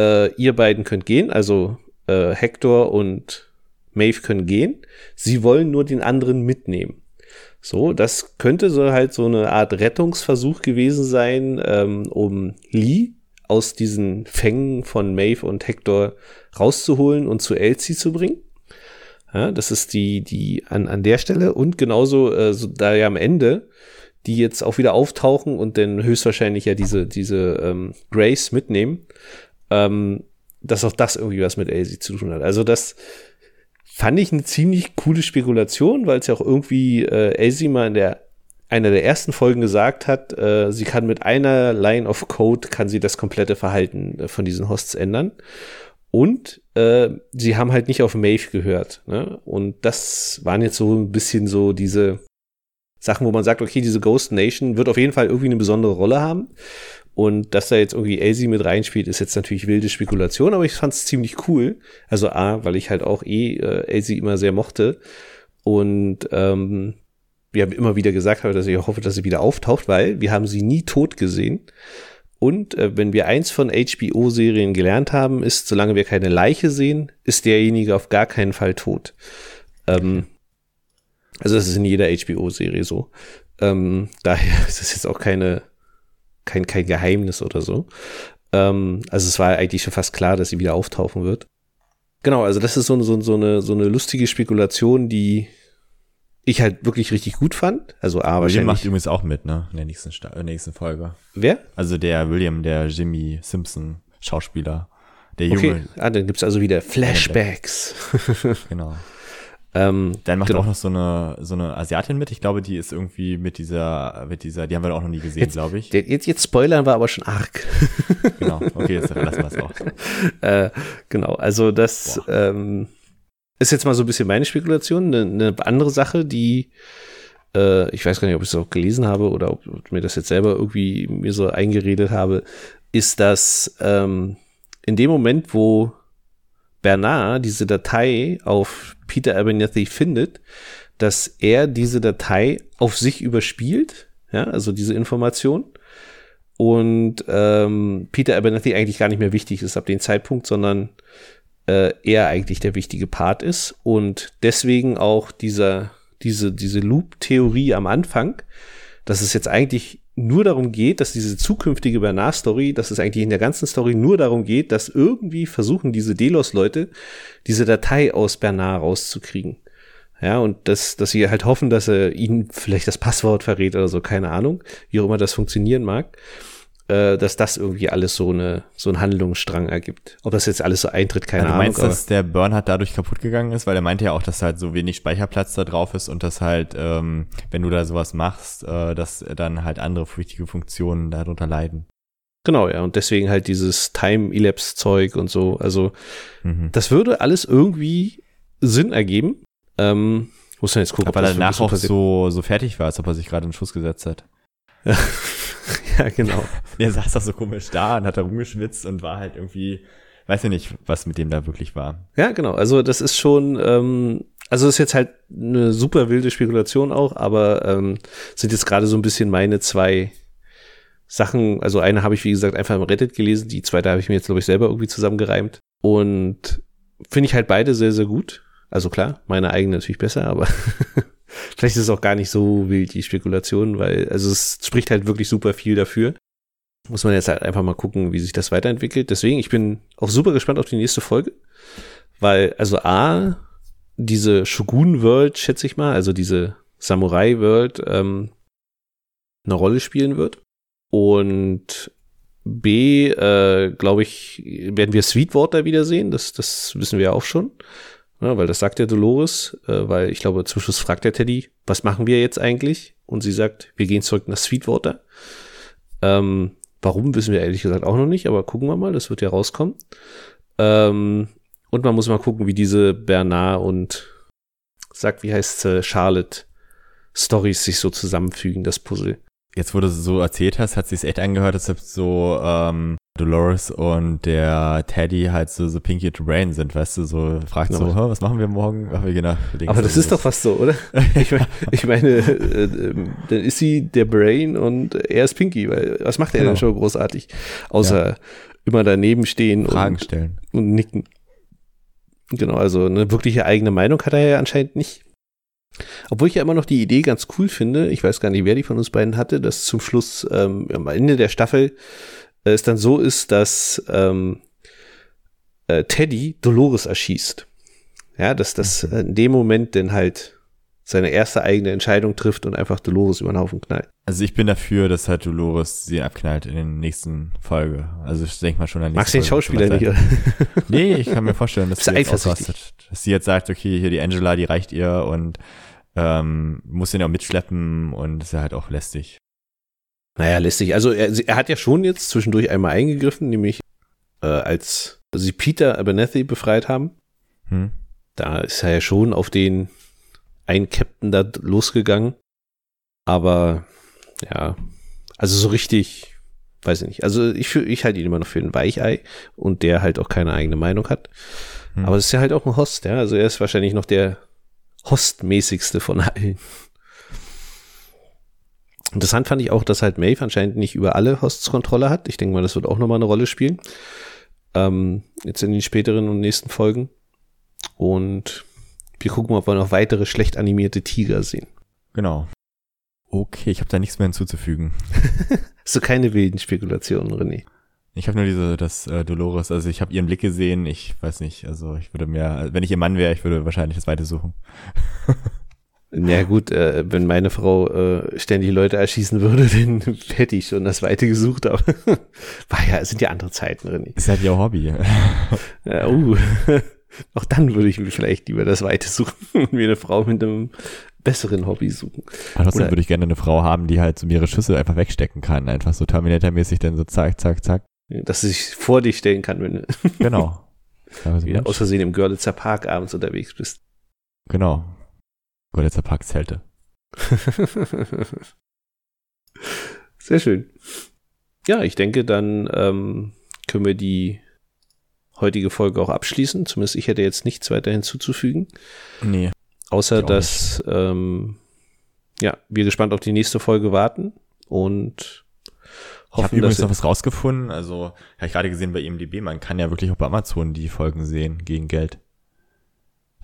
äh, ihr beiden könnt gehen, also äh, Hector und Maeve können gehen. Sie wollen nur den anderen mitnehmen. So, das könnte so halt so eine Art Rettungsversuch gewesen sein, ähm, um Lee aus diesen Fängen von Maeve und Hector rauszuholen und zu Elsie zu bringen. Ja, das ist die, die an, an der Stelle. Und genauso, äh, so, da ja am Ende, die jetzt auch wieder auftauchen und dann höchstwahrscheinlich ja diese, diese ähm, Grace mitnehmen, ähm, dass auch das irgendwie was mit Elsie zu tun hat. Also das, fand ich eine ziemlich coole Spekulation, weil es ja auch irgendwie äh, Elsie mal in der einer der ersten Folgen gesagt hat, äh, sie kann mit einer Line of Code kann sie das komplette Verhalten äh, von diesen Hosts ändern. Und äh, sie haben halt nicht auf Maeve gehört. Ne? Und das waren jetzt so ein bisschen so diese Sachen, wo man sagt, okay, diese Ghost Nation wird auf jeden Fall irgendwie eine besondere Rolle haben. Und dass da jetzt irgendwie Elsie mit reinspielt, ist jetzt natürlich wilde Spekulation, aber ich fand es ziemlich cool. Also A, weil ich halt auch eh äh, Elsie immer sehr mochte. Und ähm, wir haben immer wieder gesagt habe, dass ich hoffe, dass sie wieder auftaucht, weil wir haben sie nie tot gesehen. Und äh, wenn wir eins von HBO-Serien gelernt haben, ist, solange wir keine Leiche sehen, ist derjenige auf gar keinen Fall tot. Ähm, also das ist in jeder HBO-Serie so. Ähm, daher ist es jetzt auch keine kein, kein Geheimnis oder so. Ähm, also es war eigentlich schon fast klar, dass sie wieder auftauchen wird. Genau, also das ist so, so, so, eine, so eine lustige Spekulation, die ich halt wirklich richtig gut fand. Also A, William macht übrigens auch mit, ne? In der nächsten, Sta in der nächsten Folge. Wer? Also der William, der Jimmy Simpson Schauspieler. Der Junge. Okay, ah, dann gibt's also wieder Flashbacks. genau. Ähm, Dann macht genau. auch noch so eine, so eine Asiatin mit. Ich glaube, die ist irgendwie mit dieser, mit dieser, die haben wir auch noch nie gesehen, glaube ich. Jetzt, jetzt spoilern wir aber schon arg. genau, okay, jetzt lassen wir es auch. Äh, genau, also das ähm, ist jetzt mal so ein bisschen meine Spekulation. Eine, eine andere Sache, die äh, ich weiß gar nicht, ob ich es auch gelesen habe oder ob, ob mir das jetzt selber irgendwie mir so eingeredet habe, ist, dass ähm, in dem Moment, wo Bernard diese Datei auf Peter Abernethy findet, dass er diese Datei auf sich überspielt, ja, also diese Information. Und ähm, Peter Abernethy eigentlich gar nicht mehr wichtig ist ab dem Zeitpunkt, sondern äh, er eigentlich der wichtige Part ist. Und deswegen auch dieser, diese, diese Loop-Theorie am Anfang, dass es jetzt eigentlich nur darum geht, dass diese zukünftige Bernard-Story, dass es eigentlich in der ganzen Story nur darum geht, dass irgendwie versuchen diese Delos-Leute diese Datei aus Bernard rauszukriegen. Ja, und das, dass sie halt hoffen, dass er ihnen vielleicht das Passwort verrät oder so, keine Ahnung, wie auch immer das funktionieren mag äh, dass das irgendwie alles so eine so ein Handlungsstrang ergibt. Ob das jetzt alles so eintritt, keine ja, du meinst, Ahnung. dass der Bernhard dadurch kaputt gegangen ist, weil er meinte ja auch, dass halt so wenig Speicherplatz da drauf ist und dass halt, ähm, wenn du da sowas machst, äh, dass dann halt andere wichtige Funktionen darunter leiden. Genau, ja, und deswegen halt dieses Time-Elapse-Zeug und so. Also, mhm. das würde alles irgendwie Sinn ergeben. Ähm, muss man jetzt gucken, Aber danach auch so, so fertig war, als ob er sich gerade einen Schuss gesetzt hat. ja, genau. Der saß da so komisch da und hat da rumgeschwitzt und war halt irgendwie, weiß ich nicht, was mit dem da wirklich war. Ja, genau. Also das ist schon, ähm, also ist jetzt halt eine super wilde Spekulation auch, aber ähm, sind jetzt gerade so ein bisschen meine zwei Sachen. Also eine habe ich, wie gesagt, einfach im Reddit gelesen, die zweite habe ich mir jetzt, glaube ich, selber irgendwie zusammengereimt. Und finde ich halt beide sehr, sehr gut. Also klar, meine eigene natürlich besser, aber vielleicht ist es auch gar nicht so wild, die Spekulation, weil, also es spricht halt wirklich super viel dafür. Muss man jetzt halt einfach mal gucken, wie sich das weiterentwickelt. Deswegen, ich bin auch super gespannt auf die nächste Folge. Weil, also A, diese Shogun-World, schätze ich mal, also diese Samurai-World, ähm, eine Rolle spielen wird. Und B, äh, glaube ich, werden wir Sweetwater wiedersehen. Das, das wissen wir ja auch schon. Ja, weil das sagt ja Dolores, äh, weil ich glaube, zum Schluss fragt der Teddy, was machen wir jetzt eigentlich? Und sie sagt, wir gehen zurück nach Sweetwater. Ähm, warum, wissen wir ehrlich gesagt auch noch nicht, aber gucken wir mal, das wird ja rauskommen. Ähm, und man muss mal gucken, wie diese Bernard und sagt, wie heißt äh, Charlotte Stories sich so zusammenfügen, das Puzzle. Jetzt, wo du so erzählt hast, hat sich echt angehört, als ob so ähm, Dolores und der Teddy halt so, so Pinky to Rain sind, weißt du, so fragt so, was machen wir morgen? Ach, wir gehen nach, Aber das ist doch fast so, oder? ich, mein, ich meine, äh, äh, dann ist sie der Brain und er ist Pinky, weil was macht er genau. denn schon großartig? Außer ja. immer daneben stehen Fragen und, stellen und nicken. Genau, also eine wirkliche eigene Meinung hat er ja anscheinend nicht. Obwohl ich ja immer noch die Idee ganz cool finde, ich weiß gar nicht, wer die von uns beiden hatte, dass zum Schluss ähm, am Ende der Staffel es dann so ist, dass ähm, äh, Teddy Dolores erschießt. Ja, dass das mhm. in dem Moment dann halt seine erste eigene Entscheidung trifft und einfach Dolores über den Haufen knallt. Also ich bin dafür, dass halt Dolores sie abknallt in der nächsten Folge. Also ich denke mal schon an die Magst du den Schauspieler nicht, oder? Nee, ich kann mir vorstellen, dass sie jetzt ausrastet. Dass sie jetzt sagt, okay, hier die Angela, die reicht ihr und ähm, muss ihn auch mitschleppen und ist ja halt auch lästig. Naja, lästig. Also er, er hat ja schon jetzt zwischendurch einmal eingegriffen, nämlich äh, als sie Peter Abernethy befreit haben. Hm. Da ist er ja schon auf den einen Captain da losgegangen. Aber ja, also so richtig, weiß ich nicht. Also ich, ich halte ihn immer noch für ein Weichei und der halt auch keine eigene Meinung hat. Hm. Aber es ist ja halt auch ein Host, ja. Also er ist wahrscheinlich noch der Hostmäßigste von allen. Interessant fand ich auch, dass halt Maeve anscheinend nicht über alle Hosts Kontrolle hat. Ich denke mal, das wird auch nochmal eine Rolle spielen. Ähm, jetzt in den späteren und nächsten Folgen. Und wir gucken, ob wir noch weitere schlecht animierte Tiger sehen. Genau. Okay, ich habe da nichts mehr hinzuzufügen. Hast du keine wilden Spekulationen, René? Ich habe nur diese, das äh, Dolores, also ich habe ihren Blick gesehen, ich weiß nicht, also ich würde mir, wenn ich ihr Mann wäre, ich würde wahrscheinlich das Weite suchen. Ja gut, äh, wenn meine Frau äh, ständig Leute erschießen würde, dann hätte ich schon das Weite gesucht, aber war ja, sind ja andere Zeiten, René. Ist halt ihr Hobby. ja, uh. Auch dann würde ich mir vielleicht lieber das Weite suchen und mir eine Frau mit einem besseren Hobby suchen. Aber trotzdem Oder, würde ich gerne eine Frau haben, die halt so ihre Schüsse einfach wegstecken kann. Einfach so Terminator-mäßig dann so zack, zack, zack. Dass sie sich vor dich stellen kann, wenn du genau. Also wieder aus Versehen im Görlitzer Park abends unterwegs bist. Genau. Görlitzer Park Zelte. Sehr schön. Ja, ich denke, dann ähm, können wir die heutige Folge auch abschließen. Zumindest ich hätte jetzt nichts weiter hinzuzufügen. Nee. Außer, dass ähm, ja, wir gespannt auf die nächste Folge warten und hoffen, ich habe übrigens noch was rausgefunden. Also, habe ich gerade gesehen bei IMDb, man kann ja wirklich auch bei Amazon die Folgen sehen gegen Geld.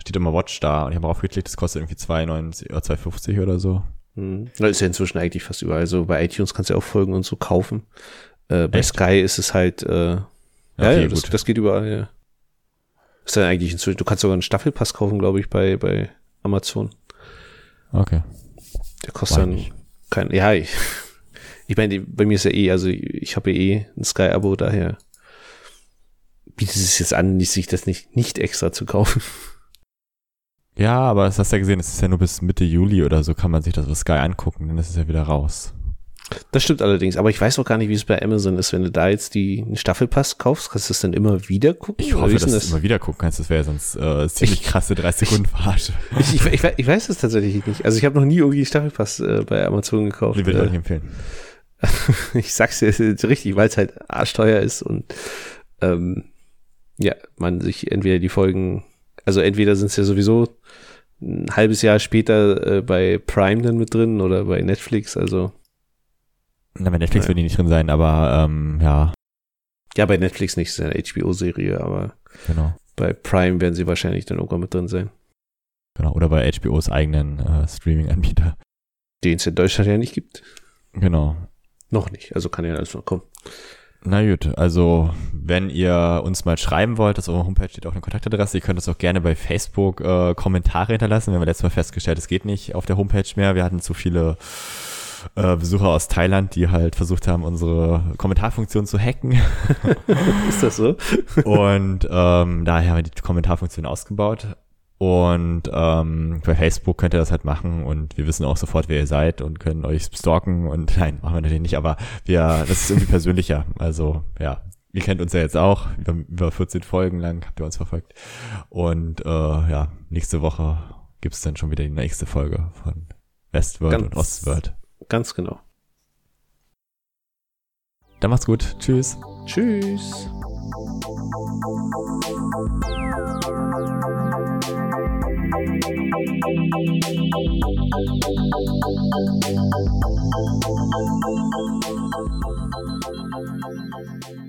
Steht immer Watch da und ich habe aufgeklickt, das kostet irgendwie 2,90 oder 2,50 oder so. Hm. Das ist ja inzwischen eigentlich fast überall. Also bei iTunes kannst du ja auch Folgen und so kaufen. Äh, bei Echt? Sky ist es halt äh, ja, okay, ja das, das, geht überall, ja. Ist dann eigentlich inzwischen, du kannst sogar einen Staffelpass kaufen, glaube ich, bei, bei Amazon. Okay. Der kostet dann kein, ja, ich, ich meine, bei mir ist ja eh, also ich, ich habe ja eh ein Sky-Abo, daher bietet es jetzt an, sich das nicht, nicht extra zu kaufen. Ja, aber das hast du ja gesehen, es ist ja nur bis Mitte Juli oder so kann man sich das auf Sky angucken, dann ist es ja wieder raus. Das stimmt allerdings, aber ich weiß auch gar nicht, wie es bei Amazon ist, wenn du da jetzt die einen Staffelpass kaufst, kannst du das dann immer wieder gucken? Ich hoffe, dass du das immer wieder gucken kannst, das wäre sonst äh, ziemlich krasse 30 Sekunden Verarsche. Ich, ich, ich, ich, weiß es tatsächlich nicht. Also ich habe noch nie irgendwie einen Staffelpass äh, bei Amazon gekauft. Die würde ich äh, empfehlen. ich sag's dir richtig, weil es halt arschteuer ist und ähm, ja, man sich entweder die Folgen, also entweder sind es ja sowieso ein halbes Jahr später äh, bei Prime dann mit drin oder bei Netflix, also. Na, bei Netflix ja. wird die nicht drin sein, aber ähm, ja. Ja, bei Netflix nicht, ist eine HBO-Serie, aber genau. bei Prime werden sie wahrscheinlich dann irgendwann mit drin sein. Genau, oder bei HBOs eigenen äh, Streaming-Anbieter. Den es in Deutschland ja nicht gibt. Genau. Noch nicht, also kann ja alles noch kommen. Na gut, also wenn ihr uns mal schreiben wollt, auf unserer Homepage steht auch eine Kontaktadresse, ihr könnt uns auch gerne bei Facebook äh, Kommentare hinterlassen. Wir haben letztes Mal festgestellt, es geht nicht auf der Homepage mehr. Wir hatten zu viele äh, Besucher aus Thailand, die halt versucht haben, unsere Kommentarfunktion zu hacken. Ist das so? Und ähm, daher haben wir die Kommentarfunktion ausgebaut. Und ähm, bei Facebook könnt ihr das halt machen und wir wissen auch sofort, wer ihr seid und können euch stalken und nein, machen wir natürlich nicht, aber wir, das ist irgendwie persönlicher. Also ja, ihr kennt uns ja jetzt auch, über, über 14 Folgen lang habt ihr uns verfolgt. Und äh, ja, nächste Woche gibt's dann schon wieder die nächste Folge von Westworld ganz, und Ostworld. Ganz genau. Dann macht's gut. Tschüss. Tschüss. Thank you.